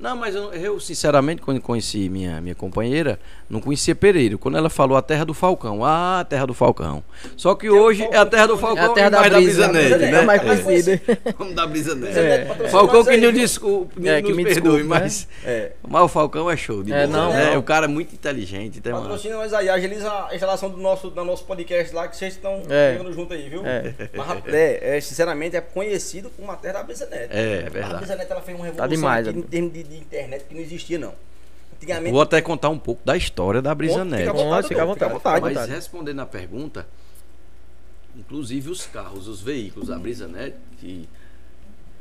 Não, mas eu, eu, sinceramente, quando conheci minha, minha companheira, não conhecia Pereiro. Quando ela falou a terra do Falcão, ah, a terra do Falcão. Só que hoje é a terra do Falcão É a terra da mais brisa, da Brisa é né? mais É. conhecida. Vamos dar Brisa. Brisanete patrocina Falcão que não desculpe, É, que me perdoe, desculpe, né? mas, É. mas o Falcão é show de É, bola, não, né? não. O cara é muito inteligente. Tem. Patrocina nós aí, agiliza a instalação do nosso, do nosso podcast lá, que vocês estão É. chegando junto aí, viu? É. Mas, é, é, sinceramente, é conhecido como a terra da Brisanete. É, é A verdade. Brisanete ela fez uma revolução demais, aqui é. em termos de, de internet que não existia, não. Antigamente. Vou até contar um pouco da história da Brisa Conta, Nete. Fica à vontade, Fica à doutor, fica à vontade. vontade. Mas respondendo a pergunta, inclusive os carros, os veículos da Brisa Net, que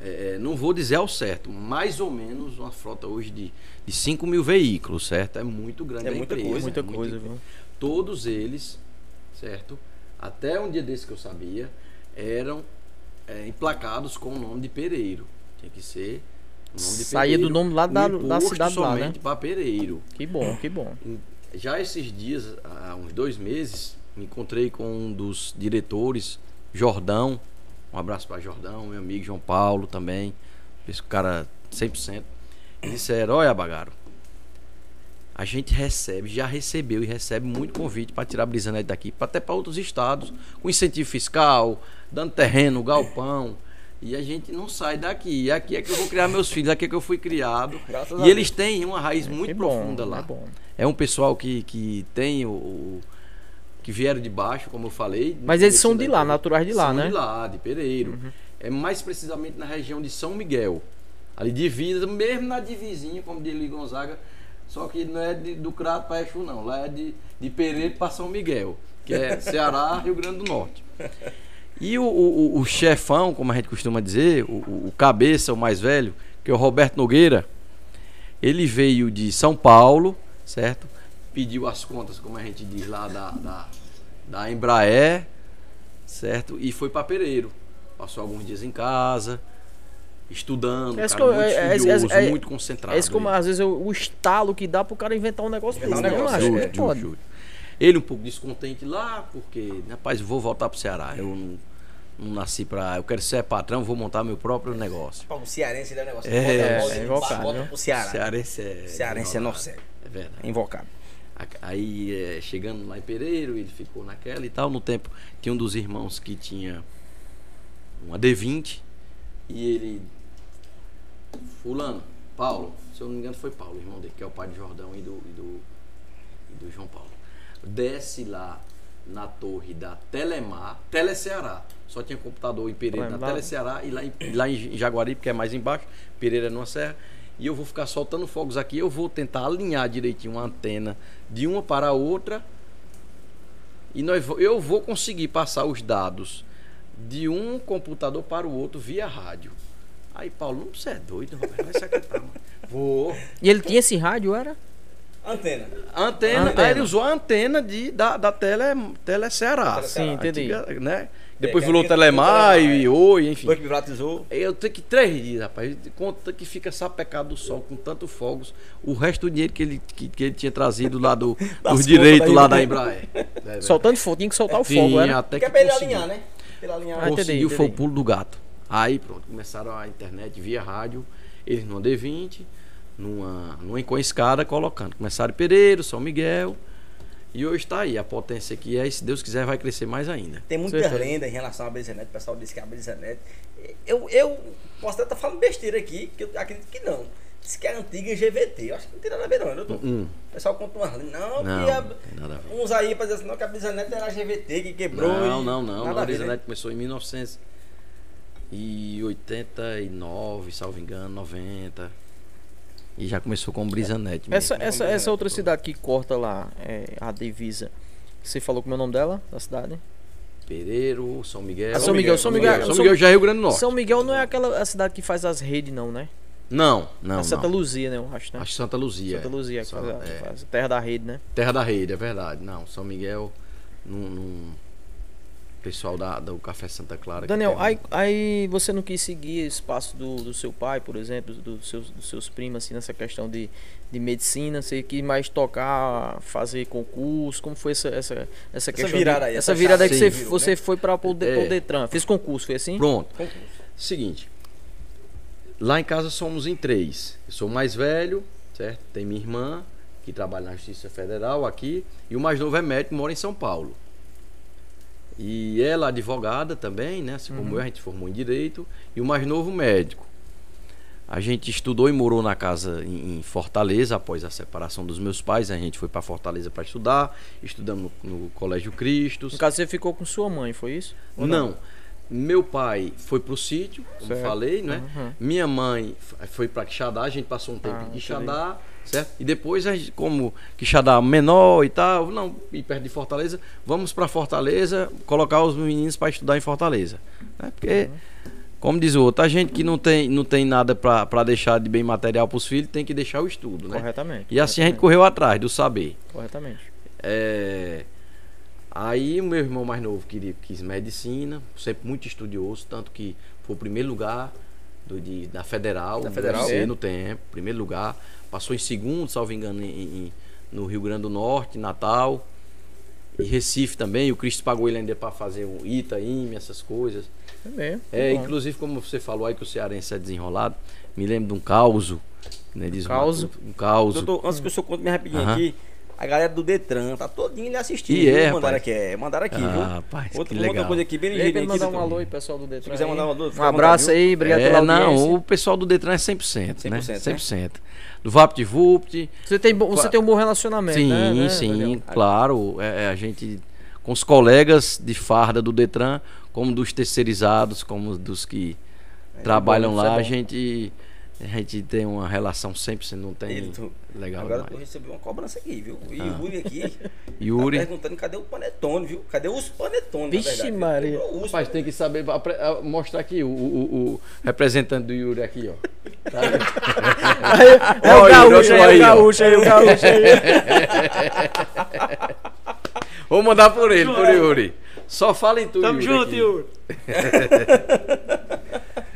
é, não vou dizer ao certo, mais ou menos uma frota hoje de, de 5 mil veículos, certo? É muito grande É a muita empresa. coisa, Muita é muita coisa, viu? Todos eles, certo? Até um dia desse que eu sabia, eram é, emplacados com o nome de Pereiro. Tinha que ser Saía do nome lá da- da cidade lá, né? para Pereiro. Que bom, que bom. Já esses dias, há uns dois meses, me encontrei com um dos diretores, Jordão. Um abraço para Jordão, meu amigo João Paulo também. Esse cara 100%. E disseram: Olha, Bagaro, a gente recebe, já recebeu e recebe muito convite para tirar a Brisanete daqui, até para outros estados, com incentivo fiscal, dando terreno, galpão. E a gente não sai daqui. E aqui é que eu vou criar meus filhos, aqui é que eu fui criado. Graças a E eles Deus. têm uma raiz muito que bom, profunda lá. É bom. É um pessoal que, que tem o, o- que vieram de baixo, como eu falei. Mas eles são de lá, daí- naturais de lá, são né? Uhum. de lá, de Pereiro. É mais precisamente na região de São Miguel. Ali divisa, mesmo na divisinha, como de Eli Gonzaga, só que não é de- do Crato para Exu, não. Lá é de, de Pereiro para São Miguel, que é Ceará, Rio Grande do Norte. E o, o- o- chefão, como a gente costuma dizer, o, o- cabeça, o mais velho, que é o Roberto Nogueira, ele veio de São Paulo, certo? Pediu as contas, como a gente diz lá, da, da, da Embraer, certo? E foi para Pereiro. Passou alguns dias em casa, estudando, É isso cara que eu- muito é- é- estudioso, é- é- muito concentrado. É isso como às vezes o, o estalo que dá pro cara inventar um negócio Inventar desse, um né, negócio, macho? é, É. Ele um pouco descontente lá, porque, rapaz, vou voltar pro Ceará. Eu não, não nasci pra. Eu quero ser patrão, vou montar meu próprio negócio. Pô, O cearense é um negócio. É, bota é e invocado, bota viu? pro Ceará. Cearense é. Cearense é nosso. É verdade. É invocado. Aí, é, chegando lá em Pereiro, ele ficou naquela e tal. No tempo, tinha um dos irmãos que tinha uma D20 e ele. Fulano, Paulo, se eu não me engano, foi Paulo, irmão dele, que é o pai de Jordão e do, e do, e do João Paulo. Desce lá na torre da Telemar, Teleceará. Só tinha computador em Pereira, na Teleceará e lá em, lá em Jaguari, porque é mais embaixo, Pereira é numa serra. E eu vou ficar soltando fogos aqui. Eu vou tentar alinhar direitinho uma antena de uma para a outra. E nós, eu vou conseguir passar os dados de um computador para o outro via rádio. Aí, Paulo, não você é doido, Roberto? Vai se aquietar, mano. Vou. E ele tinha esse rádio, era? Antena. Antena, Antena. Aí ele usou a antena de, da, da tele, tele Ceará. Sim, entendi. Antiga, né? Depois É, virou é- Telemar e é. Oi, enfim. Foi que privatizou. Eu tenho que três dias, rapaz. Conta que fica sapecado do sol com tanto fogos. O resto do dinheiro que ele, que, que ele tinha trazido lá do, dos direitos lá da Embraer. É, Soltando fogo, tinha que soltar o fogo, Tinha, era? até Que é pra ele alinhar, né? Pra ele alinhar. Ah, entendi, Conseguiu, foi o pulo do gato. Aí pronto, começaram a internet via rádio, eles numa D20, numa, numa escada colocando. Começaram em Pereiro, São Miguel. E hoje está aí. A potência que é, e se Deus quiser, vai crescer mais ainda. Tem muita Certeza. lenda em relação à Brisanete. O pessoal diz que é a Brisanete. Eu, eu posso até estar falando besteira aqui, que eu acredito que não. Diz que é antiga GVT. Eu acho que não tem nada a ver, não, doutor? Hum. O pessoal conta umas. Não, Não, que a, não uns aí pra dizer assim, não, que a Brisanete era a GVT que quebrou. Não, e- não, não. Nada A né? Brisanete começou em 1989, salvo engano, 90. E já começou com Brisanete. Essa, mesmo. essa, essa outra cidade que corta lá é, a divisa. Você falou como é o nome dela? Da cidade? Pereiro, São Miguel. Ah, São Miguel, São Miguel, São São- Miguel já é Rio Grande do Norte. São Miguel não é aquela a cidade que faz as redes, não, né? Não, não. É Santa não. Luzia, né? Eu acho, né? Acho Santa Luzia. Santa Luzia, que Só- faz, a- é. faz a terra da rede, né? Terra da Rede, é verdade. Não, São Miguel, num, num- pessoal da, do Café Santa Clara. Daniel, aí, aí você não quis seguir esse passo do, do seu pai, por exemplo, dos seus, dos seus primos, assim, nessa questão de, de medicina, você quis mais tocar, fazer concurso, como foi essa, essa, essa questão? virada de- aí, essa essa virada aí que que você, virou, você né? foi para o, É. pro Detran, fez concurso, foi assim? Pronto. Concurso. Seguinte, lá em casa somos em três. Eu sou o mais velho, certo? Tem minha irmã, que trabalha na Justiça Federal aqui, e o mais novo é médico, mora em São Paulo. E ela advogada também, né? Assim como eu, a gente formou em Direito, e o mais novo médico. A gente estudou e morou na casa em Fortaleza após a separação dos meus pais. A gente foi para Fortaleza para estudar, estudamos no, no Colégio Cristos. No caso, você ficou com sua mãe, foi isso? Ou Não. Meu pai foi pro sítio, como Certo. falei, né? Uhum. Minha mãe foi para Quixadá, a gente passou um tempo Ah, em. Quixadá, certo? E depois, como Quixadá menor e tal, não, e perto de Fortaleza, vamos para Fortaleza, colocar os meninos para estudar em Fortaleza. Né? Porque, como diz o outro, a gente que não tem, não tem nada para deixar de bem material para os filhos, tem que deixar o estudo, né? Corretamente. E assim a gente correu atrás do saber. Corretamente. É, Aí o meu irmão mais novo queria, quis medicina, sempre muito estudioso, tanto que foi o primeiro lugar do, de, da Federal, Da Federal? É. no tempo, primeiro lugar. Passou em segundo, salvo engano, em, em- no Rio Grande do Norte, Natal. E Recife também, o Cristo pagou ele ainda para fazer o Itaim, essas coisas. É mesmo. É, bom. inclusive, como você falou aí que o cearense é desenrolado, me lembro de um causo. Né, Causo? Matuto, Um. Doutor, antes que o senhor conte bem rapidinho Aham. aqui, a galera do Detran tá todinho ele assistindo. E é, mandaram aqui, é, mandaram aqui, Ah, viu? rapaz, outra, que outra legal. coisa aqui, bem ligeirinho mandar um alô aí, pessoal do Detran. quiser aí. mandar um alô, um abraço aí, obrigado é, pela não, audiência. o pessoal do Detran é 100%, né? 100%, né? 100%. Do VaptVupt, Você tem, você tem um bom relacionamento, sim, né? né, sim, Daniel? claro. É, é, a gente, com os colegas de farda do Detran, como dos terceirizados, como dos que trabalham bom, isso é lá, bom. a gente, a gente tem uma relação 100%, não tem Ele, tu- legal Agora tu demais. recebeu uma cobrança aqui, viu? E Ah. o Yuri aqui Yuri. tá perguntando cadê o panetone, viu? Cadê os panetones, Vixe? Maria. Rapaz, tem que saber mostrar aqui o, o- o representante do Yuri aqui, ó. Tá? É o Yuri, gaúcho aí, aí, o gaúcho aí, o gaúcho aí. Vou mandar por ele, por Yuri. Só fala em tudo. Tamo junto, aqui. Yuri.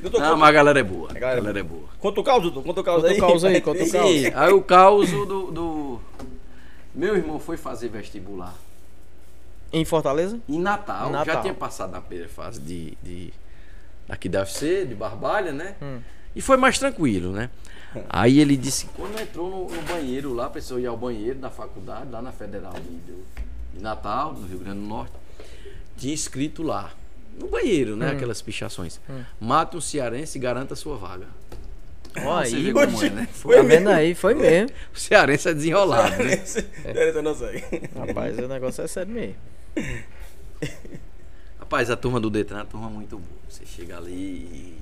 Doutor, Não, mas a galera é boa. A galera é galera é boa. conta o caos, doutor. Conta o caos Conta o aí. caos aí, conta o caos. Sim, aí o caos do, do. Meu irmão foi fazer vestibular Em Fortaleza? em Natal. Natal. Já tinha passado na primeira fase de. de aqui da UFC, de Barbalha, né? Hum. E foi mais tranquilo, né? Aí ele disse quando entrou no, no banheiro lá, a pessoa ia ao banheiro da faculdade, lá na Federal de, de- de Natal, no Rio Grande do Norte, tinha escrito lá, no banheiro, Hum. né? Aquelas pichações. Mate um cearense e garanta a sua vaga. Ó, aí, é, né? Foi Tá mesmo. vendo aí? Foi mesmo. O cearense é desenrolado, né? Pera, não sei. Rapaz, o negócio é sério mesmo. Rapaz, a turma do Detran é uma turma muito boa. Você chega ali e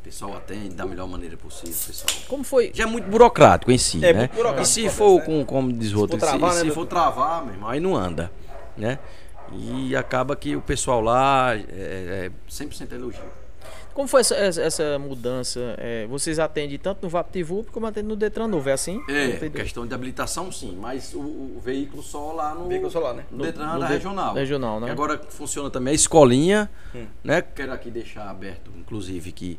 o pessoal atende da melhor maneira possível, pessoal. Como foi? Já é muito burocrático em si, É né? muito burocrático, e se for né? com, como diz o outro, for se, travar, né, se for travar, meu irmão, aí não anda, né? E acaba que o pessoal lá é, é 100% elogio. Como foi essa, essa, essa mudança? É, vocês atendem tanto no VaptVup como atendem no Detran Novo, é assim? É, questão de habilitação sim, mas o, o veículo só lá no Veículo só lá, né? no Detran no da de- regional. regional, né? E agora funciona também a escolinha, Hum. né? Quero aqui deixar aberto, inclusive, que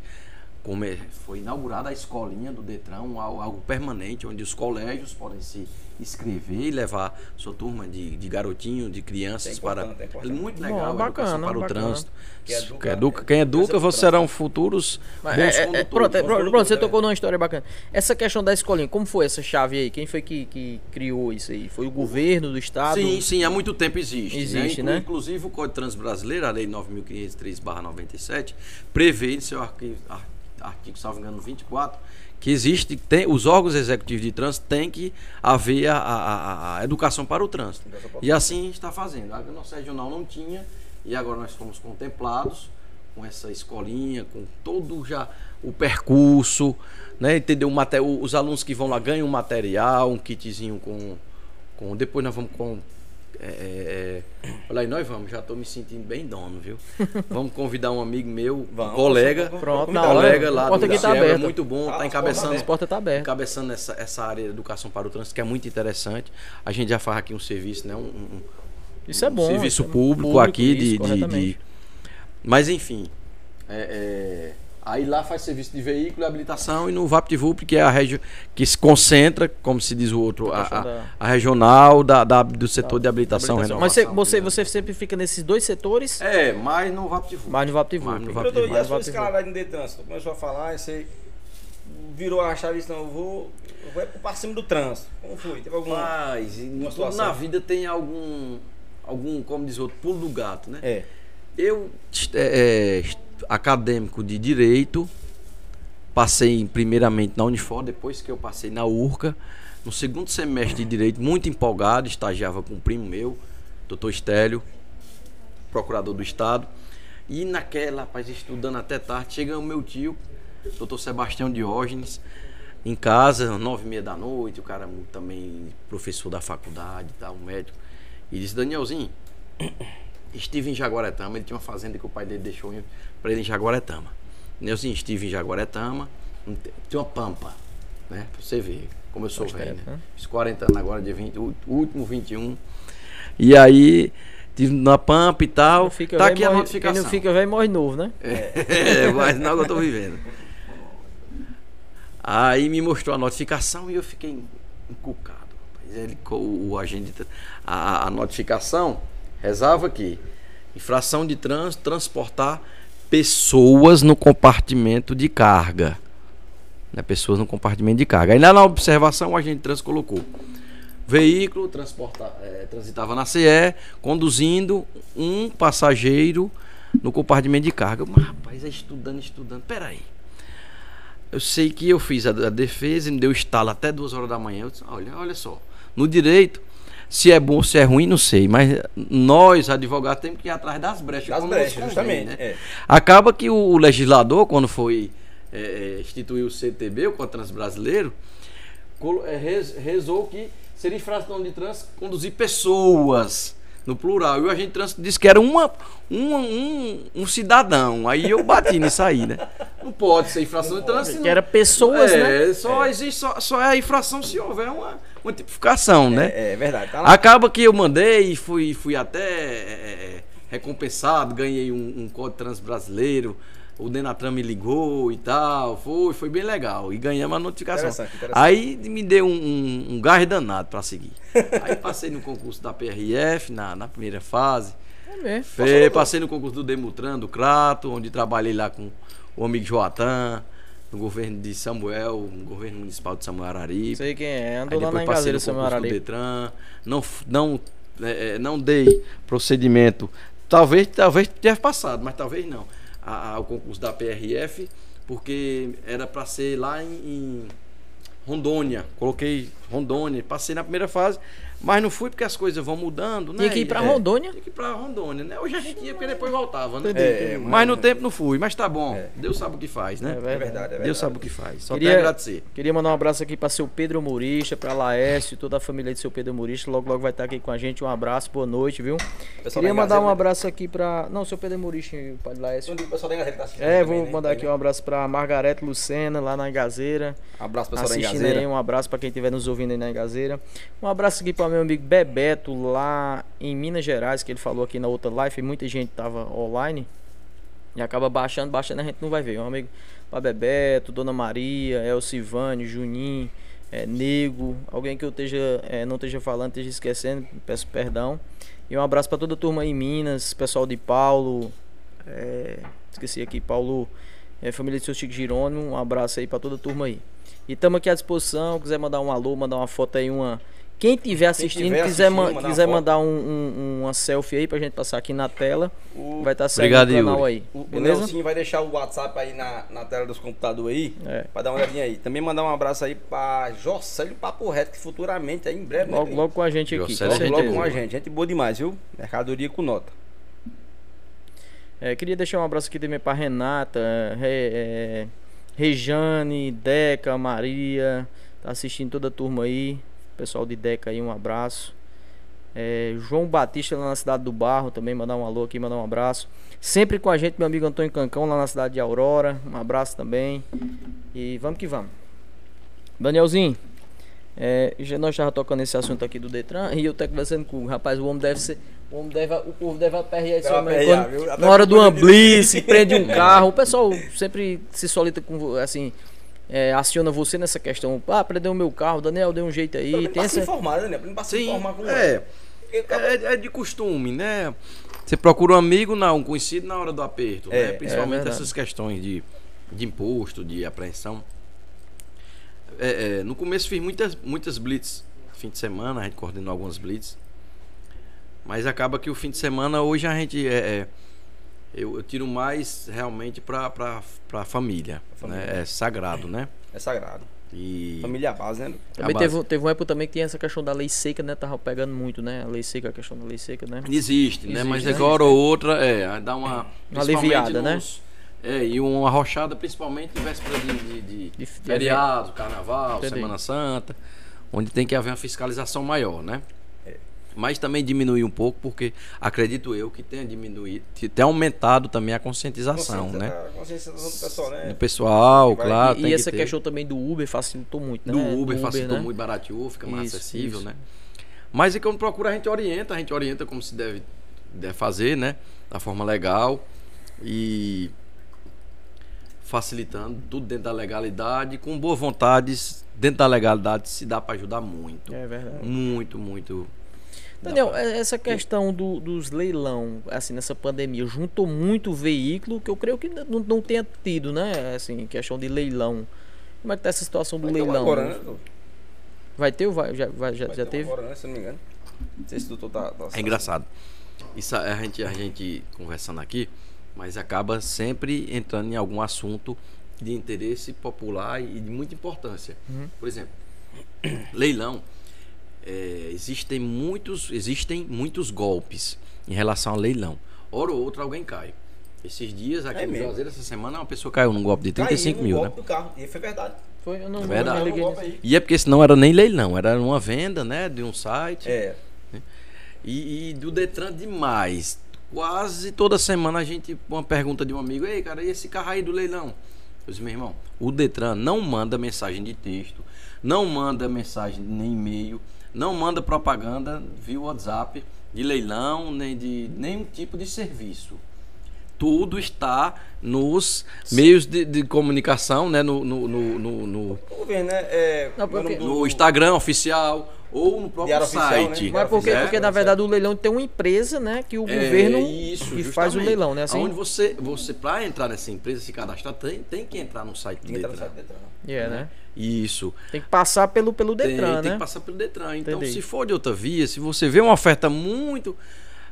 como é- foi inaugurada a escolinha do Detran, al- algo permanente, onde os colégios podem se inscrever e levar sua turma de, de garotinho, de crianças É para. é importante. muito Bom, legal, a bacana, educação para o bacana. trânsito. Educa- Quem educa, quem educa Educa vocês o serão futuros Mas bons é- é- é, condutores. pronto, é, bons pronto, condutores, você né? tocou numa história bacana. Essa questão da escolinha, como foi essa chave aí? Quem foi que, que criou isso aí? Foi o governo do estado? Sim, sim, há muito tempo existe. Existe, né? né? Inclu- Inclusive o Código de Trânsito Brasileiro, a Lei 9.503-97, prevê em seu arquivo, ar- artigo, salvo engano, 24, que existe, tem, os órgãos executivos de trânsito têm que haver a, a- a- educação para o trânsito. E assim está fazendo. A nossa regional não tinha, e agora nós fomos contemplados com essa escolinha, com todo já o percurso, né? Entendeu? Os alunos que vão lá ganham um material, um kitzinho com. com depois nós vamos com- É, é, olha aí, nós vamos, já estou me sentindo bem dono, viu? Vamos convidar um amigo meu, um Vamos, colega, vamos, Pronto, um colega lá porta do aqui tá Cielo, é aberta. muito bom, Ah, tá as encabeçando, As portas tá abertas. encabeçando essa, essa área de educação para o trânsito, que é muito interessante. A gente já faz aqui um serviço, né? Um, um- Isso é um bom. serviço é público, aqui isso, de, de- de- Mas enfim. é- é, aí lá faz serviço de veículo e habilitação e no VaptVup, que é a região que se concentra, como se diz o outro, a, a- a regional da, da- do setor Da- de habilitação. Habilitação. Mas você, você, você sempre fica nesses dois setores, É, mas no VaptVup. mais no VaptVup. Mais no Doutor, e a Mais sua VaptVup. escalada no trânsito? Começou a falar, você virou a chave e disse, não, eu vou, eu vou é pra cima do trânsito. Como foi? Teve algum... Mas em tudo situação. na vida tem algum, algum, como diz o outro, pulo do gato, né? É. Eu, é, é, acadêmico de Direito, passei primeiramente na Unifor, depois que eu passei na URCA. No segundo semestre de Direito, muito empolgado, estagiava com um primo meu, doutor Estélio, procurador do Estado. E naquela, rapaz, estudando até tarde, chega o meu tio, doutor Sebastião Diógenes, em casa, nove e meia da noite, o cara também professor da faculdade e tal, médico. E disse, Danielzinho, estive em Jaguaretama, ele tinha uma fazenda que o pai dele deixou para ele em Jaguaretama. Danielzinho, estive em Jaguaretama, te- tinha uma pampa, né? Pra você ver como eu sou velho, né? né? Fiz 40 anos agora, dia 20, o último 21. E aí, tive na pampa e tal, Fica tá aqui a morre- notificação. Quem não fica velho morre novo, né? É, mas não é que eu tô vivendo. Aí me mostrou a notificação e eu fiquei encucado. Ele, o, o agente, a, a notificação rezava aqui: infração de trânsito, transportar pessoas no compartimento de carga. Né, pessoas no compartimento de carga. Aí lá na observação o agente de trânsito colocou: veículo eh, transitava na CE, conduzindo um passageiro no compartimento de carga. Mas rapaz, é estudando, estudando. Peraí. Eu sei que eu fiz a, a defesa e me deu estalo até duas horas da manhã. Disse, olha, olha só. No direito, se é bom ou se é ruim, não sei. Mas nós, advogados, temos que ir atrás das brechas. Das como brechas, justamente. né? É. Acaba que o, legislador, quando foi é, é, instituir o CTB, o Código Trânsito Brasileiro, é, rez- rezou que seria infração de trânsito conduzir pessoas no plural. E o agente de trânsito disse que era uma, uma- um, um cidadão. Aí eu bati nisso aí, né? Não pode ser infração de trânsito. Que era pessoas, é, né? Só existe só, só é a infração se houver uma, uma tipificação, né? É, é verdade. Tá lá. Acaba que eu mandei e fui, fui até é, é, recompensado, ganhei um, um Código Trans brasileiro, o Denatran me ligou e tal, foi, foi bem legal. E ganhamos a notificação. Interessante, interessante. Aí me deu um, um, um gás danado para seguir. Aí passei no concurso da PRF, na, na primeira fase. É mesmo. Fe- passei no concurso do Demutran, do Crato, onde trabalhei lá com o amigo Joatan, no governo de Samuel, no governo municipal de Samuel Araripe. Sei quem é. Andou lá na Engazeira, Samuel Araripe. Detran, não, não, é, é, não dei procedimento. Talvez, talvez tenha passado, mas talvez não. A, a- o concurso da PRF, porque era para ser lá em, em Rondônia. Coloquei Rondônia, passei na primeira fase, mas não fui porque as coisas vão mudando, né? Tinha que ir pra E- é, Rondônia? Tinha que ir pra Rondônia, né? Hoje a gente ia porque depois voltava, né? É, é, mas no tempo não fui, mas tá bom. É. Deus sabe o que faz, né? É É verdade, é verdade. Deus sabe o que faz. Só Queria- agradecer. Queria mandar um abraço aqui para seu Pedro Murista, para Laércio, toda a família de seu Pedro Murista. Logo, logo vai estar aqui com a gente. Um abraço, boa noite, viu? Pessoal Queria da mandar um abraço aqui para. Não, seu Pedro Murista e de Laércio. O pessoal da Engazeira que tá assistindo É, também, vou né? mandar aqui um abraço para Margarete Lucena, lá na Engazeira. Abraço pessoal da Engazeira. aí, um abraço para quem estiver nos ouvindo aí na Engazeira. Um abraço aqui para meu amigo Bebeto, lá em Minas Gerais, que ele falou aqui na outra live. Muita gente tava online. E acaba baixando, baixando, a gente não vai ver. Um amigo para Bebeto, Dona Maria, Elcivane, Juninho, é, Nego. Alguém que eu esteja, é, não esteja falando, esteja esquecendo, peço perdão. E um abraço para toda a turma em Minas, pessoal de Paulo. é, esqueci aqui, Paulo, é, família de seu Chico Jerônimo. Um abraço aí para toda a turma aí. E estamos aqui à disposição. Quiser mandar um alô, mandar uma foto aí, uma. Quem tiver assistindo, tiver quiser, assistindo, ma- mandar uma quiser mandar um- um- uma selfie aí pra gente passar aqui na tela, O, vai estar saindo Obrigado, no canal Yuri. aí. o, o beleza? Nelsinho vai deixar o WhatsApp aí na, na tela dos computadores aí. É. Pra dar uma olhadinha aí. Também mandar um abraço aí pra Jocélio Papo Reto, que futuramente, aí em breve, né, Logo, Cleiton? logo com a gente aqui. Logo, logo com a gente. Gente boa demais, viu? Mercadoria com nota. É, queria deixar um abraço aqui também pra Renata, Re- é, Rejane, Deca, Maria. Tá assistindo toda a turma aí. Pessoal de Deca aí, um abraço. É, João Batista lá na cidade do Barro também, mandar um alô aqui, mandar um abraço. Sempre com a gente, meu amigo Antônio Cancão, lá na cidade de Aurora. Um abraço também. E vamos que vamos. Danielzinho, é, já nós estávamos tocando esse assunto aqui do Detran e eu tô conversando com o rapaz, o homem deve ser. O, homem deve, o povo deve aperrear esse homem quando- na hora do blitz, prende um carro. O pessoal sempre se solita com assim. É, aciona você nessa questão. Ah, prendeu o meu carro, Daniel, deu um jeito aí. Tem pra se essa. informar, né? Pra se informar com é. É, é de costume, né? Você procura um amigo, não, um conhecido na hora do aperto, É, né? é Principalmente verdade. essas questões de, de imposto, de apreensão. É, é, no começo fiz muitas, muitas blitz. Fim de semana, a gente coordenou algumas blitz. Mas acaba que o fim de semana, hoje a gente. É, é, eu, eu tiro mais realmente pra, pra, pra família. Família. Né? É sagrado, né? É sagrado. E. Família é a base, né? Também a teve, base. teve uma época também que tinha essa questão da lei seca, né? Tava pegando muito, né? A lei seca, a questão da lei seca, né? Existe, né? Existe, Mas né? agora ou outra, é, dá uma. Uma aliviada, né? nos- É, e uma arrochada, principalmente em véspera de, de, de De- feriado, carnaval, Entendi. Semana Santa, onde tem que haver uma fiscalização maior, né? Mas também diminuir um pouco, porque acredito eu que tenha diminuído, que tenha aumentado também a conscientização, né? A conscientização do pessoal, né? Do pessoal, Vai- claro. e tem e essa que ter. questão também do Uber facilitou muito, né? do Uber facilitou né? muito, barateou, fica mais Isso, acessível, isso. né? Mas é quando procura a gente orienta, a gente orienta como se deve, deve fazer, né? Da forma legal e facilitando tudo dentro da legalidade, com boa vontade, dentro da legalidade se dá para ajudar muito. É verdade. Muito, muito. Daniel, pra- é- essa questão do- dos leilão, assim, nessa pandemia, juntou muito veículo que eu creio que não, não tenha tido, né? Assim, questão de leilão. Como é que tá essa situação do Vai ter um leilão? agora, né? Vai ter ou vai? Já, vai- já, Vai já ter teve? Agora, né? Se eu não me engano. Não sei se o doutor tá. tá É engraçado. Isso a a gente, a gente conversando aqui, mas acaba sempre entrando em algum assunto de interesse popular e de muita importância. Por exemplo, leilão. É, existem muitos existem muitos golpes em relação a leilão. Hora ou outra alguém cai. Esses dias aqui É no mesmo. Juazeiro, essa semana, uma pessoa caiu num golpe de 35 Caiu no mil, né? golpe do carro. E foi verdade. Foi, eu não, É não verdade. liguei no golpe nisso. aí. E é porque esse não era nem leilão, era uma venda, né, de um site. É. E, e do Detran demais. Quase toda semana a gente, uma pergunta de um amigo, ei cara, e esse carro aí do leilão? Eu disse, meu irmão, o Detran não manda mensagem de texto, não manda mensagem nem e-mail, não manda propaganda via WhatsApp de leilão, nem de nenhum tipo de serviço. Tudo está nos meios de, de comunicação, né? No, no, no, no- no- ver, né? É, Não, como o nome porque- do- no Instagram oficial ou no próprio Oficial, né? site. Mas porque, Certo, porque na verdade o leilão tem uma empresa, né? Que o É, governo isso, que faz o leilão, né? Assim? Onde você, você para entrar nessa empresa, se cadastrar, tem, tem que entrar no site do Tem que entrar no Detran. site do Detran. É, né? Isso. Tem que passar pelo, pelo Tem, Detran, tem né? que passar pelo Detran. Então, Entendi. se for de outra via, se você vê uma oferta muito.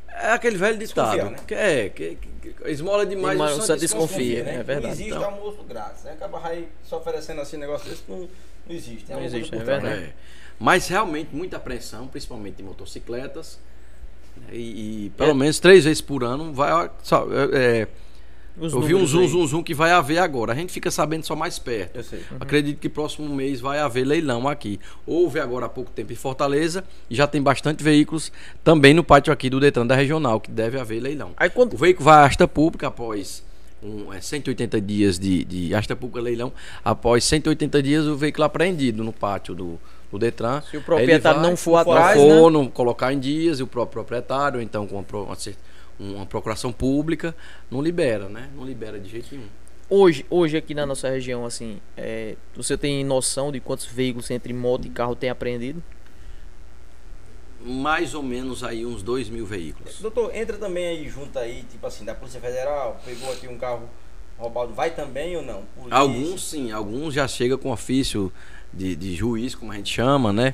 É aquele velho ditado. Né? que é, que, que- que esmola demais, o santo santo desconfia. desconfia, né? é verdade. Não existe Então- almoço grátis, né? Acaba aí só oferecendo assim um negócio desse, não, não existe. Tem Não existe, é trás, verdade. né? É. Mas realmente muita apreensão, principalmente de motocicletas. né? E, e pelo É. menos três vezes por ano vai. Só, é, é, Os eu vi um zoom, aí. zoom, zoom que vai haver agora. A gente fica sabendo só mais perto. Sei. Acredito que próximo mês vai haver leilão aqui. Houve agora há pouco tempo em Fortaleza e já tem bastante veículos também no pátio aqui do Detran da Regional, que deve haver leilão. Aí quando, O veículo vai à asta pública após um, é, 180 dias de, de asta pública leilão. Após 180 dias, o veículo é apreendido no pátio do, do Detran. Se o proprietário vai, não for se atrás, for, né? não colocar em dias, e o próprio proprietário, então com uma, uma procuração pública, não libera, né? Não libera de jeito nenhum. Hoje, hoje aqui na nossa região, assim, é, você tem noção de quantos veículos entre moto e carro tem apreendido? Mais ou menos aí uns 2 mil veículos. Doutor, entra também aí junto aí, tipo assim, da Polícia Federal, pegou aqui um carro roubado, vai também ou não? Polícia. Alguns sim, alguns já chegam com ofício de, de juiz, como a gente chama, né?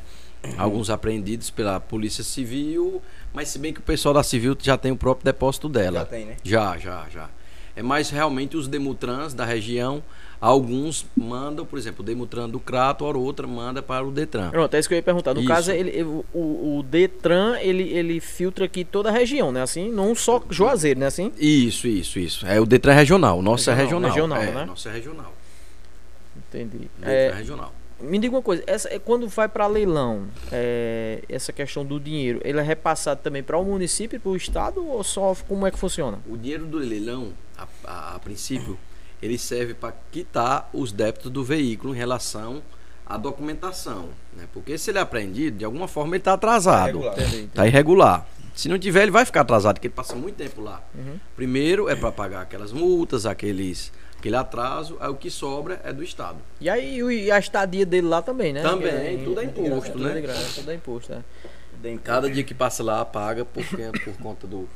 Alguns apreendidos pela Polícia Civil, mas se bem que o pessoal da Civil já tem o próprio depósito dela. Já tem, né? Já, já, já. É mais realmente os Demutrans da região, alguns mandam, por exemplo, o Demutran do Crato, a outra manda para o Detran. Pronto, é isso que eu ia perguntar. No Isso. caso, ele, o, o Detran, ele, ele filtra aqui toda a região, né? Assim, não só Juazeiro, né? Assim, Isso, isso, isso. É o Detran regional, o nosso é Regional, regional. regional, é, né? Nosso é regional. entendi. Detran É, regional. Me diga uma coisa, essa, é quando vai para leilão, é, essa questão do dinheiro, ele é repassado também para o município, para o estado ou só como é que funciona? O dinheiro do leilão, a, a- a princípio, ele serve para quitar os débitos do veículo em relação à documentação. Né? Porque se ele é apreendido, de alguma forma ele está atrasado. Está irregular. Se não tiver, ele vai ficar atrasado, porque ele passa muito tempo lá. Uhum. Primeiro é para pagar aquelas multas, aqueles, aquele atraso, aí o que sobra é do Estado. E aí o- e a estadia dele lá também, né? Também, tudo é imposto, tudo né? É de graça, tudo é imposto, né? Cada dia que passa lá, paga por, por conta do.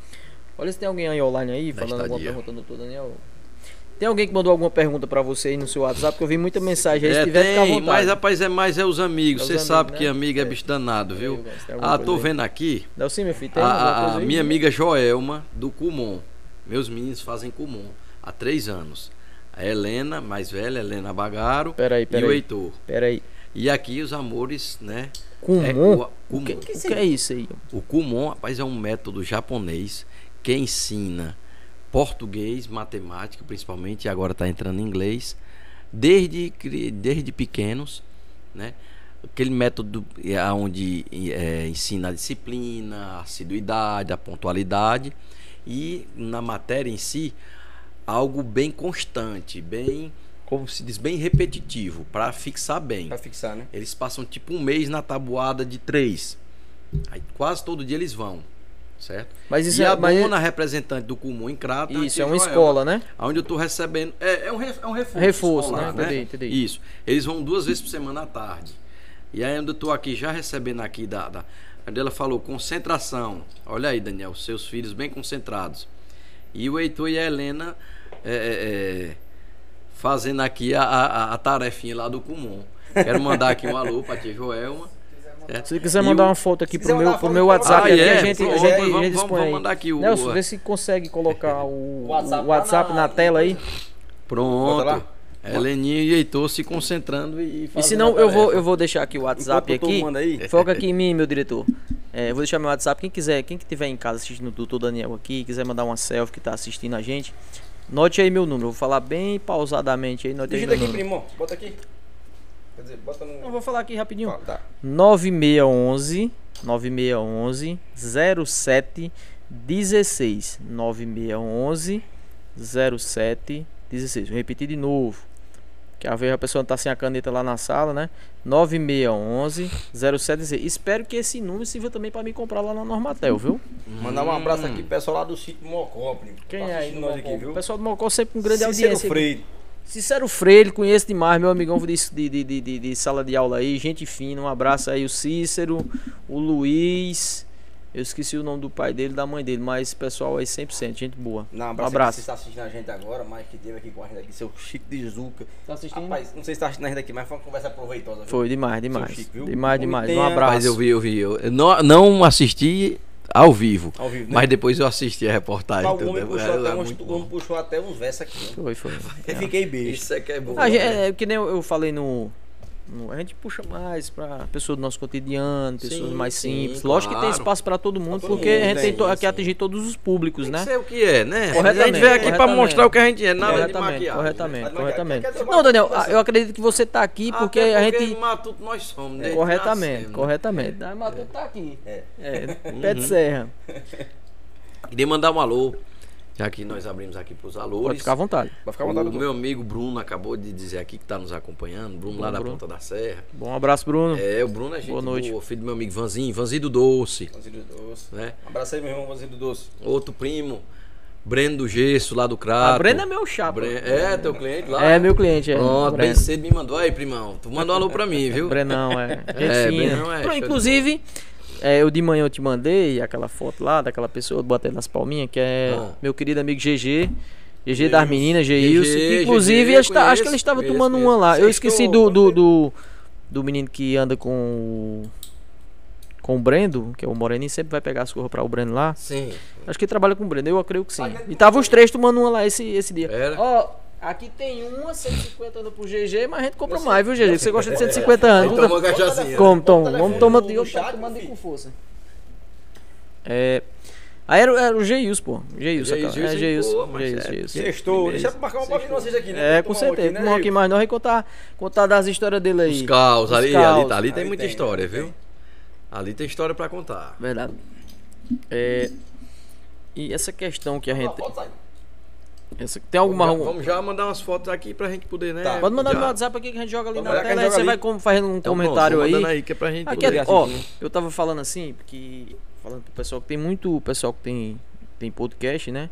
Olha se tem alguém aí online aí, Da falando alguma estadia. pergunta, doutor Daniel. Tem alguém que mandou alguma pergunta pra você aí no seu WhatsApp? Porque eu vi muita mensagem aí, se É, tiver, tem, vontade. mas rapaz, é mais é os amigos. É Você amigos, sabe né? que amigo é, É. bicho danado, viu? Gosto, alguma Ah, tô aí? vendo aqui. Delci, meu filho, tem A, alguma a- minha amiga Joelma, do Cumon. Meus meninos fazem Cumon há três anos. A Helena, mais velha, Helena Bagaro. Peraí, E peraí. o Heitor. Pera aí. E aqui os amores, né? Kumon? É, o, o, Kumon. que, o que é isso aí? O Kumon, rapaz, é um método japonês que ensina português, matemática, principalmente, e agora está entrando em inglês, desde, desde pequenos, né? Aquele método é, onde é, ensina a disciplina, a assiduidade, a pontualidade e na matéria em si algo bem constante, bem, como se diz, bem repetitivo, para fixar bem. Pra fixar, né? Eles passam tipo um mês na tabuada de três. Aí quase todo dia eles vão, certo? Mas isso e é- a mas- dona representante do Cumum em Crato. Isso, é uma escola, né? Onde eu tô recebendo. É, é, um, re- é um reforço. Reforço, escolar, né? Entendi, entendi. Isso. Eles vão duas vezes por semana à tarde. E aí onde eu tô aqui já recebendo aqui da. da onde ela falou concentração. Olha aí, Daniel, seus filhos bem concentrados. E o Heitor e a Helena é, é, é, fazendo aqui a, a, a tarefinha lá do Cumum. Quero mandar aqui um alô pra tia Joelma. certo? Se quiser mandar o- uma foto aqui Se pro meu, pro meu WhatsApp, mandar. aqui, Ah, a é? gente, a gente, a vamos- gente vamos- dispõe vamos mandar aqui o- Nelson, o- vê se consegue colocar o, o WhatsApp, WhatsApp na, na- tela aí. Pronto. Heleninha e Heitor se concentrando e E se não, a eu vou, eu vou deixar aqui o WhatsApp o aqui. aí. Foca aqui em mim, meu diretor. É, vou deixar meu WhatsApp. Quem quiser, quem que tiver em casa assistindo o doutor Daniel aqui, quiser mandar uma selfie que tá assistindo a gente, note aí meu número. Eu vou falar bem pausadamente aí. Note aí Digita meu aqui, número. primo. Bota aqui. Quer dizer, bota no. Eu vou falar aqui rapidinho. Ó, tá. 9611 9611 07 16 9611 07 16 Vou repetir de novo. Que às vezes a pessoa tá sem a caneta lá na sala, né? 9611 07 16 Espero que esse número sirva também para me comprar lá na Normatel, viu? Mandar um abraço aqui pro pessoal lá do sítio Mocó, primo. Quem Tá é aí nós aqui, viu? O pessoal do Mocó sempre com grande Cícero audiência. aqui. Freire. Cícero Freire, conheço demais, meu amigão de, de, de, de sala de aula aí, gente fina, um abraço aí, o Cícero, o Luiz, eu esqueci o nome do pai dele e da mãe dele, mas pessoal aí 100%, gente boa. Não, um um abraço. Você está assistindo a gente agora, mas que teve aqui com a gente aqui, seu Chico de Zuca. Tá assistindo? Rapaz, não sei se está assistindo a gente aqui, mas foi uma conversa proveitosa. viu? Foi demais, demais, Chico, viu? demais, demais, um abraço. Mas eu vi, eu vi. Eu não, não assisti ao vivo. Ao vivo, né? Mas depois eu assisti a reportagem. Mas o homem É, puxou, é até uns, muito o bom. homem puxou até uns versos aqui. né? Foi, foi. Eu fiquei beijo. Isso é que é bom. Né? é, que nem eu, eu falei no- A gente puxa mais pra pessoas do nosso cotidiano, pessoas Sim, mais sim, simples. Lógico que tem claro. espaço pra todo mundo, todo porque mundo, a gente né? tem Sim, aqui sim. atingir todos os públicos, Tem né? que ser o que é, né? Corretamente, a gente veio aqui pra corretamente. mostrar o que a gente é, nada de Corretamente, maquiagem. corretamente, Mas corretamente. dizer, Não, Daniel, eu acredito que você tá aqui Até porque a porque gente. Matuto nós somos, né? Corretamente, Nascemos. corretamente. Ah, mas tu tá aqui. É. É, pé de serra. Queria mandar um alô, já que nós abrimos aqui pros alôs. Pode ficar à vontade. Vai ficar à vontade, O doutor. meu amigo Bruno acabou de dizer aqui que está nos acompanhando. Bruno lá da Bruno. Ponta da Serra. Bom abraço, Bruno. É, o Bruno é gente Boa noite. boa, filho do meu amigo Vanzinho, Vanzinho do Doce, Vanzildo Doce. né? Um abraço aí, meu irmão Vanzildo Doce. Outro primo, Breno do Gesso, lá do Crato. A Brena é meu chapa. Bre- É, teu cliente lá? É, meu cliente, é. Pronto, bem Breno. cedo me mandou. Aí, primão, tu mandou um alô pra mim, viu? Brenão, é. Gente É, fina. Brenão é Inclusive, é, eu de manhã eu te mandei aquela foto lá daquela pessoa batendo nas palminhas, que é Ah. meu querido amigo GG. GG das meninas, Geilson. Inclusive, GG, está- acho que ele estava tomando conheço. uma lá. Eu esqueci do, do, do, do menino que anda com o. Com o Brendo, que é o Moreninho, sempre vai pegar as coisas pra o Brendo lá. Sim. Acho que ele trabalha com o Brendo, eu creio que sim. E tava os três tomando uma lá esse, esse dia. Ó, aqui tem uma 150 anos pro GG, mas a gente compra mais, viu, GG? Você gosta de 150 anos. Então, uma cachaçinha. Como, Tom? Vamos tomar de tomando com força. É, Aí era, era o Geils, pô. Geils, cara. É, Geils, Geils. é. Sextou. Deixa eu marcar uma parte de vocês aqui, né? É, com certeza. né, Vamos aqui Igor? mais nós e contar, contar das histórias dele aí. Os caos, Os ali, caos. ali, ali tem Ali muita tem, história, ali viu? tem. Ali tem história pra contar. Verdade. É, e essa questão que a gente. Essa, tem alguma. Vamos já, vamos já mandar umas fotos aqui pra gente poder, né? Tá. Pode mandar já. no WhatsApp aqui que a gente joga ali Vamos na que tela. Aí você joga vai ali. com- fazendo um Então, comentário pronto, aí. mandando aí que é pra gente Aqui, poder ó, eu tava falando assim, porque. Falando pro pessoal que tem muito pessoal que tem, tem podcast, né?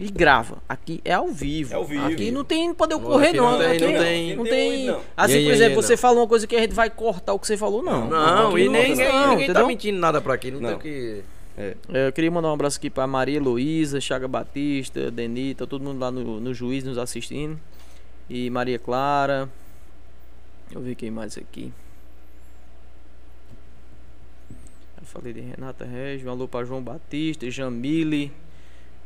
E grava. Aqui é ao vivo. É ao vivo. Aqui não tem poder Não, ocorrer, aqui não. não tem- Aqui não não tem- Não não tem. tem, não. Assim, Nhê, por exemplo, você fala uma coisa que a gente vai cortar o que você falou, não. Não, e nem, tem, ninguém, não, ninguém tá mentindo nada pra aqui. Não, tem que. É, Eu queria mandar um abraço aqui pra Maria Heloísa, Chaga Batista, Denita, todo mundo lá no, no juiz nos assistindo. E Maria Clara. Deixa eu ver quem mais aqui. Eu falei de Renata Regis, um alô pra João Batista, Jamile,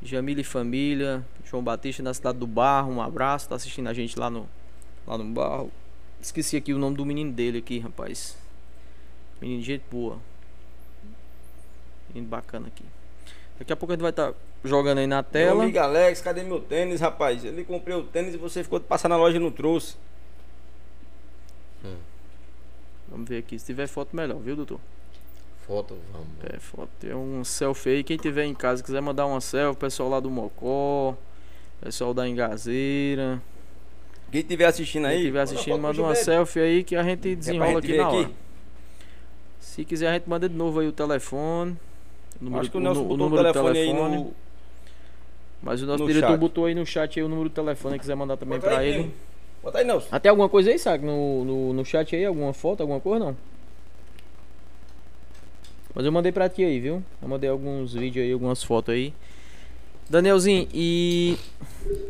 Jamile Família, João Batista na cidade do Barro, um abraço, tá assistindo a gente lá no, lá no Barro. Esqueci aqui o nome do menino dele aqui, rapaz. Menino de gente boa. Menino bacana aqui. Daqui a pouco a gente vai estar jogando aí na Meu tela. amigo Alex, cadê meu tênis, rapaz? Ele comprei o tênis e você ficou de passar na loja e não trouxe. Vamos ver aqui. Se tiver foto, melhor, viu, doutor? Foto, vamos. É, foto. Tem um selfie aí. Quem tiver em casa quiser mandar uma selfie, pessoal lá do Mocó, pessoal da Engazeira. Quem estiver assistindo aí. Quem estiver assistindo, manda uma selfie aí que a gente desenrola gente aqui na aqui? hora. Se quiser, a gente manda de novo aí o telefone. O número, Acho que o o Nelson nu- botou o número do telefone, aí telefone. no. Mas o nosso no diretor chat. botou aí no chat aí o número do telefone, quiser mandar também Bota pra aí, ele. primo. Bota aí, Nelson. Até alguma coisa aí, sabe? No, no, no chat aí, alguma foto, alguma coisa não? Mas eu mandei pra ti aí, viu? Eu mandei alguns vídeos aí, algumas fotos aí. Danielzinho, e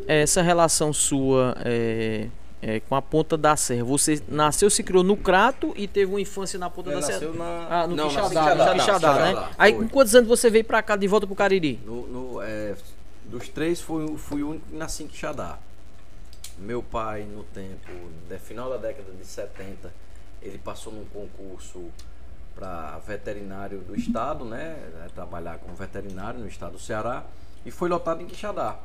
essa relação sua é, é, com a ponta da serra, você nasceu, se criou no Crato e teve uma infância na ponta Ele da serra? nasceu na. Ah, no Não, Quixadá, Quixadá, no Quixadá, né? Quixadá, Aí foi. com quantos anos você veio pra cá de volta pro Cariri? No, no, é, dos três, fui, fui o único que nasci em Quixadá. Meu pai, no tempo, no final da década de 70, ele passou num concurso para veterinário do estado, né? É, Trabalhar como veterinário no estado do Ceará. E foi lotado em Quixadá.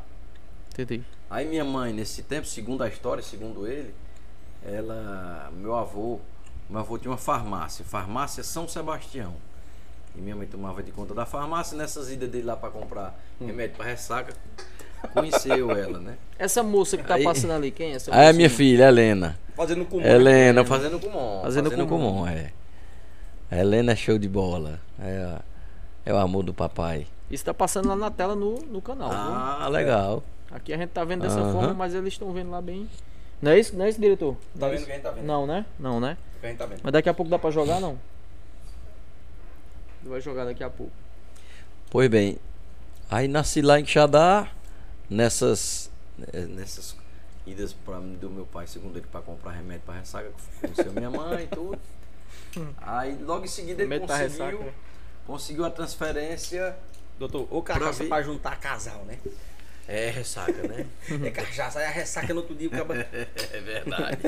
Entendi. Aí minha mãe, nesse tempo, segundo a história, segundo ele, ela, meu avô, meu avô tinha uma farmácia, farmácia São Sebastião. E minha mãe tomava de conta da farmácia, nessas idas dele lá para comprar remédio para ressaca, conheceu ela, né? Essa moça que tá Aí- passando ali, quem é essa Aí a moça? minha filha, Helena. Fazendo com Helena, fazendo comum. Fazendo Fazendo, comum. comum, é. A Helena é show de bola. É, é o amor do papai. Isso tá passando lá na tela no, no canal, viu? Ah, legal. Aqui a gente tá vendo dessa Aham. forma, mas eles estão vendo lá bem. Não é isso, não é isso, diretor? Tá Não é vendo isso? que a gente tá vendo? Não, né? Não, né? Que gente tá vendo. Mas daqui a pouco dá pra jogar, não? Vai jogar daqui a pouco. Pois bem, aí nasci lá em Quixadá, nessas, eh, nessas idas pra, do meu pai, segundo ele, para comprar remédio para ressaca, conheceu minha mãe e tudo. Aí logo em seguida ele Remédio pra conseguiu, ressaca, né? conseguiu a transferência. Doutor, ô Pra cachaça ver- pra juntar casal, né? É, ressaca, né? É cachaça, aí a ressaca no outro dia o cabo. É verdade.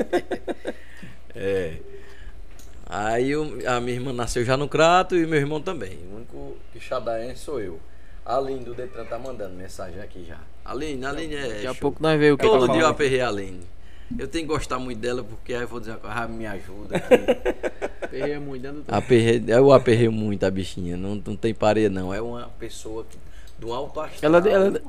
é. Aí o- a minha irmã nasceu já no Crato e meu irmão também. O único quixadaense sou eu. A Aline do Detran tá mandando mensagem aqui já. Aline, Aline é. Daqui a show. pouco nós vemos o que Todo ela dia eu aperrei a Aline. Eu tenho que gostar muito dela porque aí eu vou dizer uma coisa, ah, me ajuda aqui. Perreia muito, né, doutor? aperrei, eu aperrei muito a bichinha. Não, não tem parede, não. É uma pessoa que, do alto astral. Ela, ela,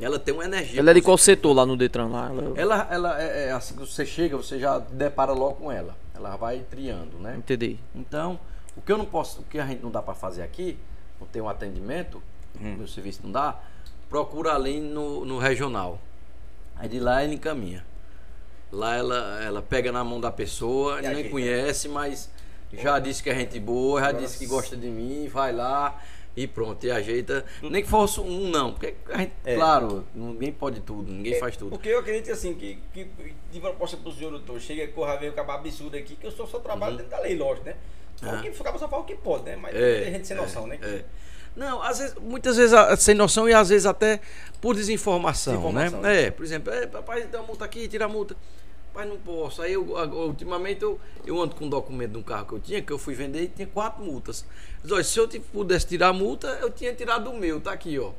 ela tem uma energia. ela é de qual setor lá no Detran? Lá? Ela- Ela, ela é, é assim que você chega, você já depara logo com ela. Ela vai triando, né? Entendi. Então, o que eu não posso, o que a gente não dá para fazer aqui, não tem um atendimento, Hum. meu serviço não dá, procura ali no, no regional. Aí de lá ele encaminha. Lá ela, ela pega na mão da pessoa, nem ajeita. conhece, mas já disse que é gente boa, já disse que gosta de mim, vai lá e pronto, e ajeita. Nem que fosse um não, porque a gente, É. claro, ninguém pode tudo, ninguém faz tudo. Porque eu acredito assim, que, que de proposta pro senhor, doutor, chega corra ver o cabo absurdo aqui, que eu só, só trabalho dentro da lei, lógico, né? Uhum. que ficava só fala o que pode, né? Mas É, tem gente sem noção, né? É. Não, às vezes, muitas vezes sem noção e às vezes até por desinformação, Desinformação, né? É, por exemplo, é, papai, dá uma multa aqui, tira a multa. Rapaz, não posso. Aí eu, ultimamente eu, eu ando com um documento de um carro que eu tinha, que eu fui vender e tinha quatro multas. Mas, olha, se eu pudesse tirar a multa, eu tinha tirado o meu, tá aqui, ó.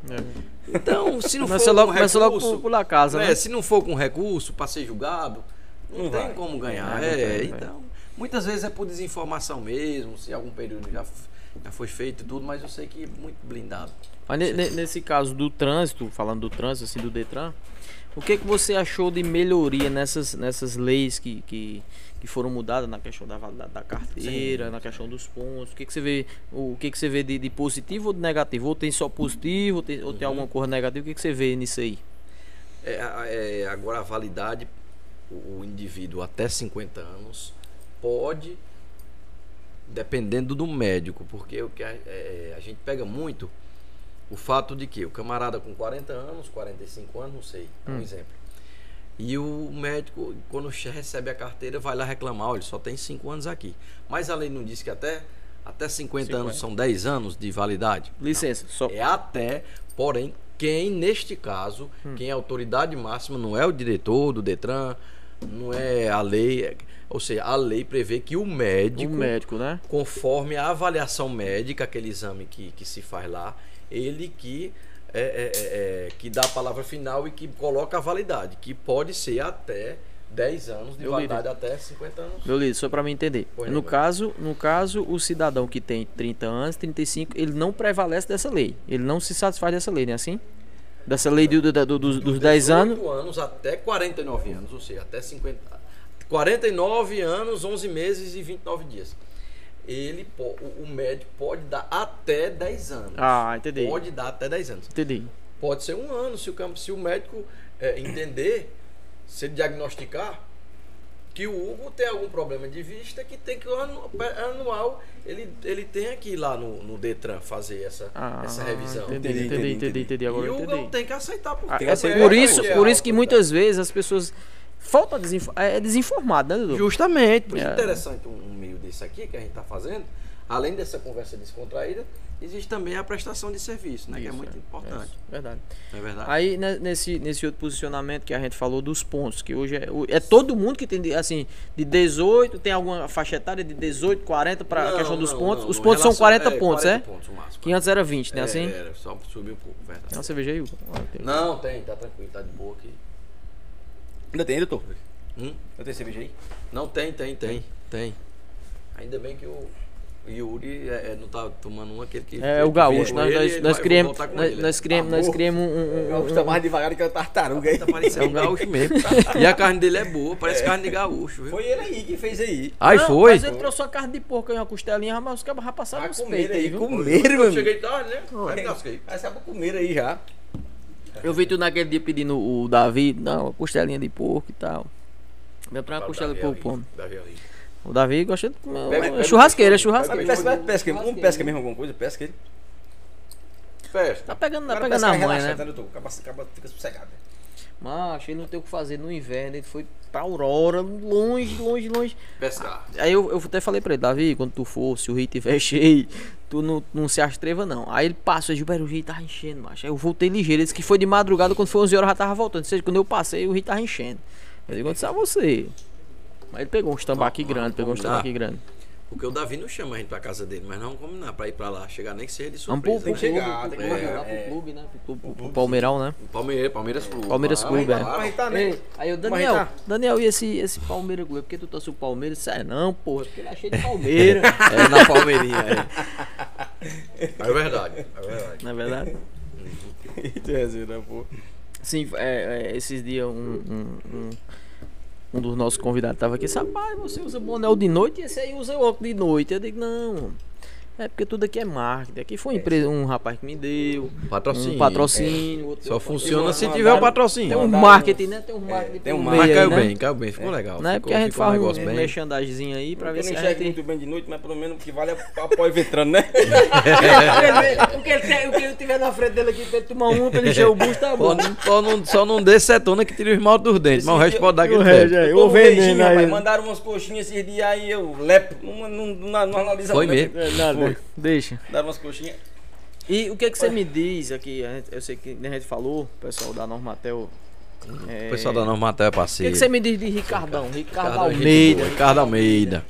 Então, se não for logo, com logo recurso, por, pela casa, é, né? se não for com recurso para ser julgado, não, Não tem vai. como ganhar. É, É, tem, então, muitas vezes é por desinformação mesmo, se algum período já, já foi feito e tudo, mas eu sei que é muito blindado. Mas ne- ne- nesse caso do trânsito, falando do trânsito, assim, do Detran, o que, que você achou de melhoria nessas, nessas leis que, que, que foram mudadas na questão da validade da carteira, na questão dos pontos? O que, que você vê, o que, que você vê de, de positivo ou de negativo? Ou tem só positivo, ou tem, ou Uhum. tem alguma coisa negativa? O que, que você vê nisso aí? É, é, agora a validade, o, o indivíduo até 50 anos pode, dependendo do médico, porque o que a, é, a gente pega muito o fato de que o camarada com 40 anos, 45 anos, não sei, é um exemplo. E o médico, quando recebe a carteira, vai lá reclamar, olha, só tem 5 anos aqui. Mas a lei não diz que até, até 50 anos 50. são 10 anos de validade? Licença, só. É até, porém, quem neste caso, quem é a autoridade máxima não é o diretor do Detran, não é a lei, é- ou seja, a lei prevê que o O médico, médico, né? conforme a avaliação médica, aquele exame que, que se faz lá, ele que é, é, é, é, que dá a palavra final e que coloca a validade, que pode ser até 10 anos de Meu validade até 50 anos. Meu líder, só para me entender. Pois no não, caso, no caso, o cidadão que tem 30 anos, 35, ele não prevalece dessa lei. Ele não se satisfaz dessa lei, não é assim? Dessa lei do, do- do- dos, dos 10 anos. 18 anos até 49 anos, ou seja, até 50. 49 anos, 11 meses e 29 dias. Ele, o o médico pode dar até 10 anos. Ah, entendi. Pode dar até 10 anos. Entendi. Pode ser um ano, se o, se o médico é, entender, se ele diagnosticar que o Hugo tem algum problema de vista, que tem que anu- anual ele, ele tem que ir lá no, no Detran fazer essa, Ah, essa revisão. Entendi, Entendi, entendi, entendi, entendi, entendi. Agora e o Hugo entendi. tem que aceitar porque Ah, Tem é que aceitar. Por isso, é por isso que muitas vezes as pessoas falta desinfo é desinformado, né, Dudu? Justamente. Por isso É. é interessante um, meio desse aqui que a gente está fazendo, além dessa conversa descontraída, existe também a prestação de serviço, né? que é Isso, muito importante. isso, verdade. Não é verdade? Aí né, nesse, nesse outro posicionamento que a gente falou dos pontos, que hoje é, é todo mundo que tem assim de 18, tem alguma faixa etária de 18, 40 para a Não, questão dos não, pontos. não, Os não, pontos são relação- 40 é, pontos, 40 é? pontos o máximo. Que antes era 20, né, É, assim? Era, só subiu um pouco, verdade. Tem uma cerveja aí? Não, tem, tá tranquilo, tá de boa aqui. Ainda tem, doutor? Hum? Ainda tem cerveja aí? Não, tem, tem, tem, tem. Ainda bem que o Yuri é, é, não tá tomando uma, aquele que. É o que gaúcho, nós, ele, nós, ele nós criamos, nós, ele, nós né? criamos, nós criamos um, um- O gaúcho um- tá mais devagar que a tartaruga aí. Tá parecendo um gaúcho mesmo. E a carne dele é boa, parece carne de gaúcho, viu? Foi ele aí que fez aí. Aí Não, foi. Mas ele trouxe uma carne de porco e uma costelinha, mas os cabos já passaram Ah, comer peitos aí, aí, viu? comer, meu Eu amigo. cheguei tarde, né? Aí casquei. Mas sabe comer aí já. Eu vi tu naquele dia pedindo o Davi, não, uma costelinha de porco e tal. Meu pra uma costela de porco, pô. Davi é horrível. O Davi gosta de comer. Pega- é pega churrasqueira, é Mas churrasqueira. pesca, mas pesca, um pesca mesmo alguma coisa, pesca ele. Festa. Tá pegando, tá pegando pesca a mãe, né? Acaba, acaba, fica sossegado. Macho, ele não tem o que fazer no inverno, ele foi pra Aurora, longe, longe, longe. Pescar. Aí eu, eu até falei pra ele, Davi, quando tu for, se o rio tiver cheio, tu não, não se astreva não. Aí ele passou, Gilberto, o rio tava enchendo, macho. Aí eu voltei ligeiro, ele disse que foi de madrugada, quando foi 11 horas já tava voltando. Ou seja, quando eu passei, o rio tava enchendo. Eu digo, onde está você? Mas ele pegou um tambaqui Não, grande, pegou um não dá. tambaqui grande. Porque o Davi não chama a gente pra casa dele, mas não vamos combinar pra ir pra lá, chegar nem que seja de Vamos pro, surpresa. pro Tem que né? chegar, pro tem clube, que lá chegar, pro é. clube, né? Pro, pro, pro Palmeirão, né? Palmeiras, Palmeiras Clube. Palmeiras Ah, Clube, é. Mas tá, né? Ei, aí o Mas Daniel, tá. Daniel, e esse, esse Palmeiras Clube? Por que tu torce o Palmeiras? Isso é não, porra, porque ele é cheio de Palmeiras. É na Palmeirinha, é. É verdade, é verdade. não é verdade? Terezinha, pô. Sim, é, é, esses dias um, um, um, um dos nossos convidados tava aqui, rapaz, você usa boné de noite e esse aí usa óculos de noite. Eu digo, não, é porque tudo aqui é marketing. Aqui foi uma empresa, um rapaz que me deu, Patrocínio. um patrocínio. outro- Só funciona se tiver o Tem patrocínio. um Mandaram marketing, né? Tem um marketing tem um marketing. Mas caiu aí, né? bem, caiu bem, ficou legal. Não é ficou, porque a gente faz um, negócio um bem. merchandisinho aí pra Eu ver se a gente... muito bem de noite, mas pelo menos que vale a apoio entrando, né? o, que ele tem, o que ele tiver na frente dele aqui pra ele tomar um, pra ele encher o busto, tá bom. Só não, só, não, dê setona que tira o esmalte dos dentes, mas o resto pode dar aquele o resto tempo. é- Eu veneno aí. rapaz, Mandaram umas coxinhas esses dias aí, eu lepo, não, analisa Foi muito, mesmo. Né? É, Foi. deixa. Mandaram umas coxinhas. E o que que você me diz aqui? gente- Eu sei que a gente falou, o pessoal da Normatel O pessoal da Normatel é O que, parceiro. que você me diz de Ricardão? Ricardo é Almeida. Ricardo Almeida.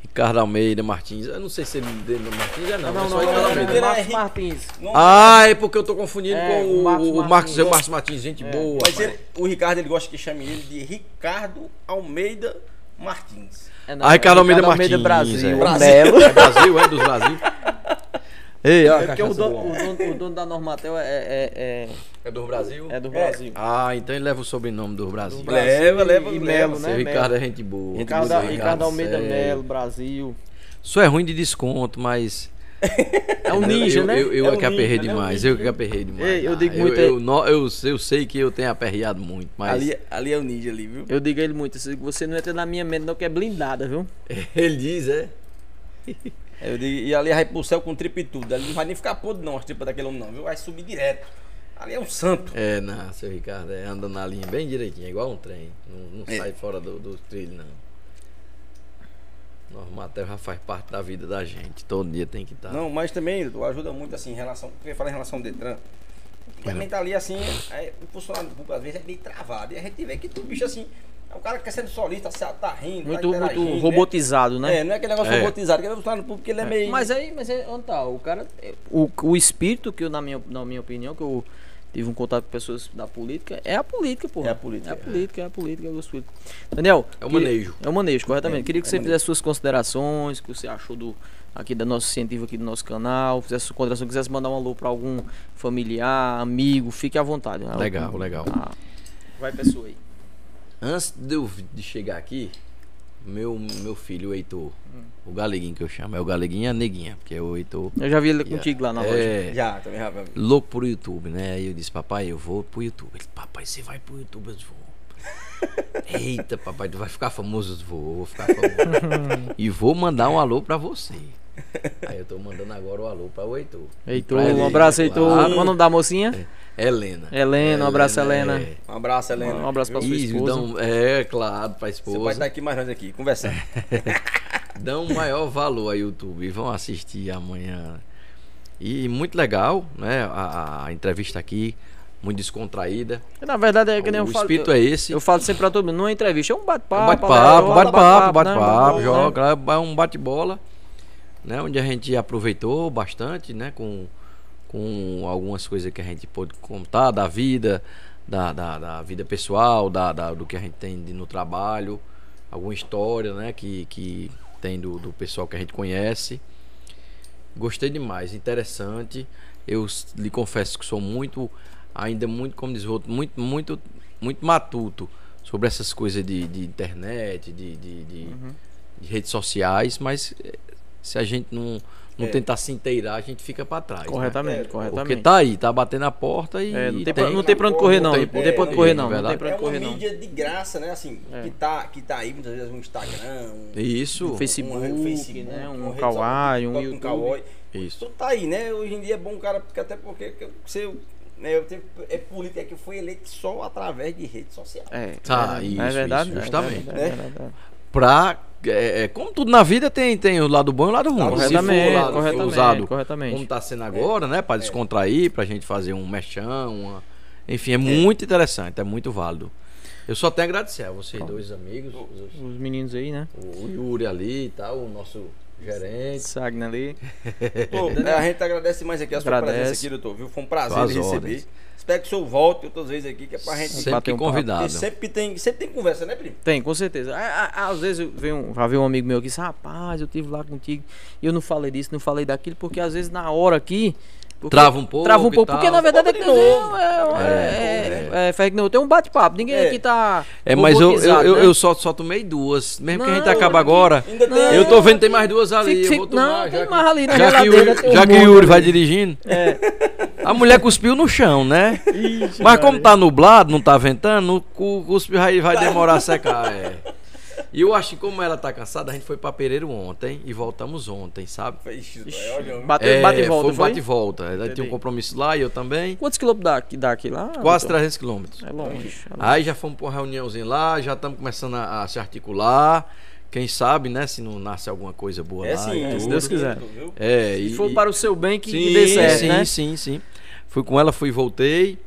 Ricardo Almeida Martins. Eu não sei se ele dele no Martins é não. Não, é não, não, Ricardo não, não, é Marcos Martins. Não- Ah, é porque eu tô confundindo É, com o, Marcos o Marcos, Martins. o Marcos Martins, gente boa. Mas ele- o Ricardo ele gosta que chame ele de Ricardo Almeida Martins. É, não, Ricardo é Almeida Martins, Brasil. é. Brasil. É Brasil, é dos Brasil. Ei, ó, É porque o dono, o, dono, o dono da Normatel é, é, é, É do Brasil? é do É. Brasil. Ah, então ele leva o sobrenome do Brasil. Do Brasil Leva, e- leva, e leva. Melo, Seu né? Ricardo é gente boa. Ricardo, Seu Ricardo Almeida. Melo, Brasil. Isso é ruim de desconto, mas. É um ninja, eu, né? Eu, eu É é um que aperrei ninja, né? demais, Um eu que aperrei demais. Ei, eu Ah, digo muito, Eu, eu, eu sei que eu tenho aperreado muito, mas. Ali, ali é o ninja ali, viu? Eu digo a ele muito, você não entra na minha mente não que é blindada, viu? Ele diz, é. Eu digo, e ali vai pro céu com tripa e tudo. Ali não vai nem ficar podre não, as tripas daquele homem não, viu? Vai subir direto. Ali é um santo. É, não, seu Ricardo, é, anda na linha bem direitinho, é igual um trem. Não, não É. sai fora do, do trilho, não. Normatel já faz parte da vida da gente. Todo dia tem que estar. Não, mas também tu ajuda muito assim em relação. Porque fala em relação ao Detran. Antigamente tá ali assim, aí, o funcionário público às vezes é meio travado. E a gente vê que tu, bicho assim, é o cara que quer ser solista, tá, tá rindo, Muito, tá muito né? robotizado, né? É, não é aquele negócio É. robotizado, que é o funcionário público, ele é meio. Mas aí, mas aí, onde tá? O cara. O, o espírito que eu, na minha, na minha opinião, que eu tive um contato com pessoas da política, é a política, pô. É a política, É a é. política, é a política, é o gosto político. Daniel. É o queria- manejo. É o manejo, corretamente. É, Queria que é você manejo. fizesse suas considerações, o que você achou do. Aqui da nossa científica aqui do nosso canal, fizesse sua consideração, quisesse mandar um alô pra algum familiar, amigo, fique à vontade. Legal, legal. Ah, vai pessoa aí. Antes de eu de chegar aqui, meu, meu filho, o Heitor, o galeguinho que eu chamo, é o galeguinho e a neguinha, porque é o Heitor. Eu já vi ele contigo lá na loja. é, Já, também, rapaz. louco pro YouTube, né? Aí eu disse, papai, eu vou pro YouTube. Ele, papai, você vai pro YouTube? Eu disse, vou. Eita, papai, tu vai ficar famoso? Vou, vou ficar famoso. e vou mandar um alô pra você. Aí eu tô mandando agora o alô pra o Heitor. Heitor, Pra um Helena, abraço, Heitor. claro. Qual é o nome da mocinha? Helena. Helena, um abraço, Helena. é. Um abraço, Helena. Um abraço pra sua Isso, esposa. dão- é, claro, pra Você pode esposa. estar aqui mais nós aqui, conversando. dão um maior valor a YouTube. Vão assistir amanhã. E muito legal, né? A, a entrevista aqui, muito descontraída. Na verdade, é que nem o eu falo. espírito eu, é esse. eu falo sempre pra todo mundo, não é entrevista, é um É um bate-papo. bate-papo, aleatório, bate-papo, né? bate-papo, Né? joga, é um bate-bola, né? Onde a gente aproveitou bastante, né? Com, com algumas coisas que a gente pôde contar da vida, da, da, da vida pessoal, da, da- do que a gente tem de- no trabalho, alguma história, né? Que, que tem do, do pessoal que a gente conhece. Gostei demais, interessante. Eu lhe confesso que sou muito, ainda muito, como diz o outro, muito, muito, muito matuto sobre essas coisas de, de internet, de, de, de- de redes sociais, mas eh, se a gente não, não É. tentar se inteirar, a gente fica para trás. né? Corretamente, É, corretamente. Porque tá aí, tá batendo a porta e. É, não, tem pra, não tem pra onde correr, não. Não tem, pra onde correr, não. Não tem pra É onde uma correr, não. mídia de graça, né? Assim, É. que, tá, que tá aí muitas vezes no Instagram, um, Isso. Um Facebook, um né? Um uma rede Kawaii, um YouTube. Kawaii. Isso. Tudo tá aí, né? Hoje em dia é bom, cara, porque até porque que você, né, eu tenho, é política que foi eleito só através de rede social. É, Tá, é, isso, é verdade. isso, é justamente. verdade, é verdade, é. Pra. É, é, como tudo na vida tem, tem o lado bom e o lado ruim. Se for Corretamente, o lado corretamente, usado corretamente. como tá sendo agora, né? Pra descontrair, pra gente fazer um mexão, uma... enfim, é, muito interessante, é muito válido. Eu só tenho a agradecer a vocês dois amigos, os- Os meninos aí, né? o Yuri ali e tal, o nosso gerente. Sagna ali. Pô, é, a gente agradece mais aqui a sua Agradece. presença aqui, doutor, viu? Foi um prazer receber. ordens. Espero que o senhor volte outras vezes aqui, que é pra gente Sempre bater um convidado. Sempre tem, sempre tem conversa, né, primo? Tem, com certeza. Às vezes vem um, vai ver um amigo meu que diz, rapaz, eu tive lá contigo e eu não falei disso, não falei daquilo, porque às vezes na hora aqui. Porque- Trava um pouco Trava um e pouco, porque na verdade é que novo. é, é, é, é, é, não, tem um bate-papo, ninguém É. aqui tá. É, mas eu, eu, eu, né? eu só, só tomei duas. Mesmo que a gente acaba agora. Ainda tem. Eu tô vendo que tem mais duas ali. Não, tomar, tem já que- mais ali na já que um já que monte Yuri ali. vai dirigindo. É. A mulher cuspiu no chão, né? Mas como tá nublado, não tá ventando, o cu- cuspe vai, vai demorar a secar. É. E eu acho que como ela tá cansada, a gente foi pra Pereiro ontem e voltamos ontem, sabe? Ixi, Bateu, É, bate e volta, foi bate e volta. Ela tinha um compromisso lá e eu também. Quantos quilômetros dá aqui, dá aqui lá? Quase doutor? 300 quilômetros. É longe. é longe. Aí já fomos pra uma reuniãozinha lá, já estamos começando a, a se articular. Quem sabe, né, se não nasce alguma coisa boa É lá. sim, e se. Deus quiser. É, Se e, for para o seu bem que sim, dê certo, sim, né? sim, sim. Fui com ela, fui e voltei.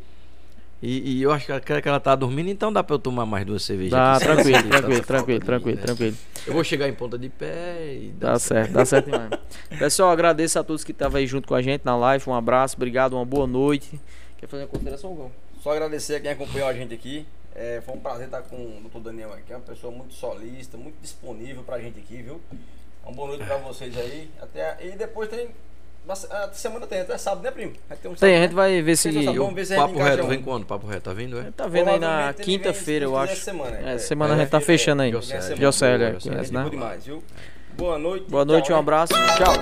E, e eu acho que ela, que ela tá dormindo, então dá pra eu tomar mais duas cervejas. Dá, aqui, tranquilo, tranquilo, tranquilo, tranquilo, né? tranquilo. Eu vou chegar em ponta de pé e Dá certo, dá certo demais. Pessoal, agradeço a todos que estavam aí junto com a gente na live. Um abraço, obrigado, uma boa noite. Quer fazer uma consideração, Gão? Só agradecer a quem acompanhou a gente aqui. É, foi um prazer estar com o doutor Daniel aqui, é uma pessoa muito solista, muito disponível pra gente aqui, viu? Uma boa noite pra vocês aí. Até, e depois tem. A semana tem, até sábado, né, primo? Vai ter um Tem, a sábado, gente né? vai ver se. Tem sábado, vamos ver se Papo reto, um. vem quando? Papo reto, tá vindo, é? Tá vendo aí na quinta-feira, eu acho. semana, É, é. semana É, a gente tá é, fechando aí. José, conhece, Boa né? demais, viu? Boa noite. Boa noite, tchau, um né? abraço. Tchau.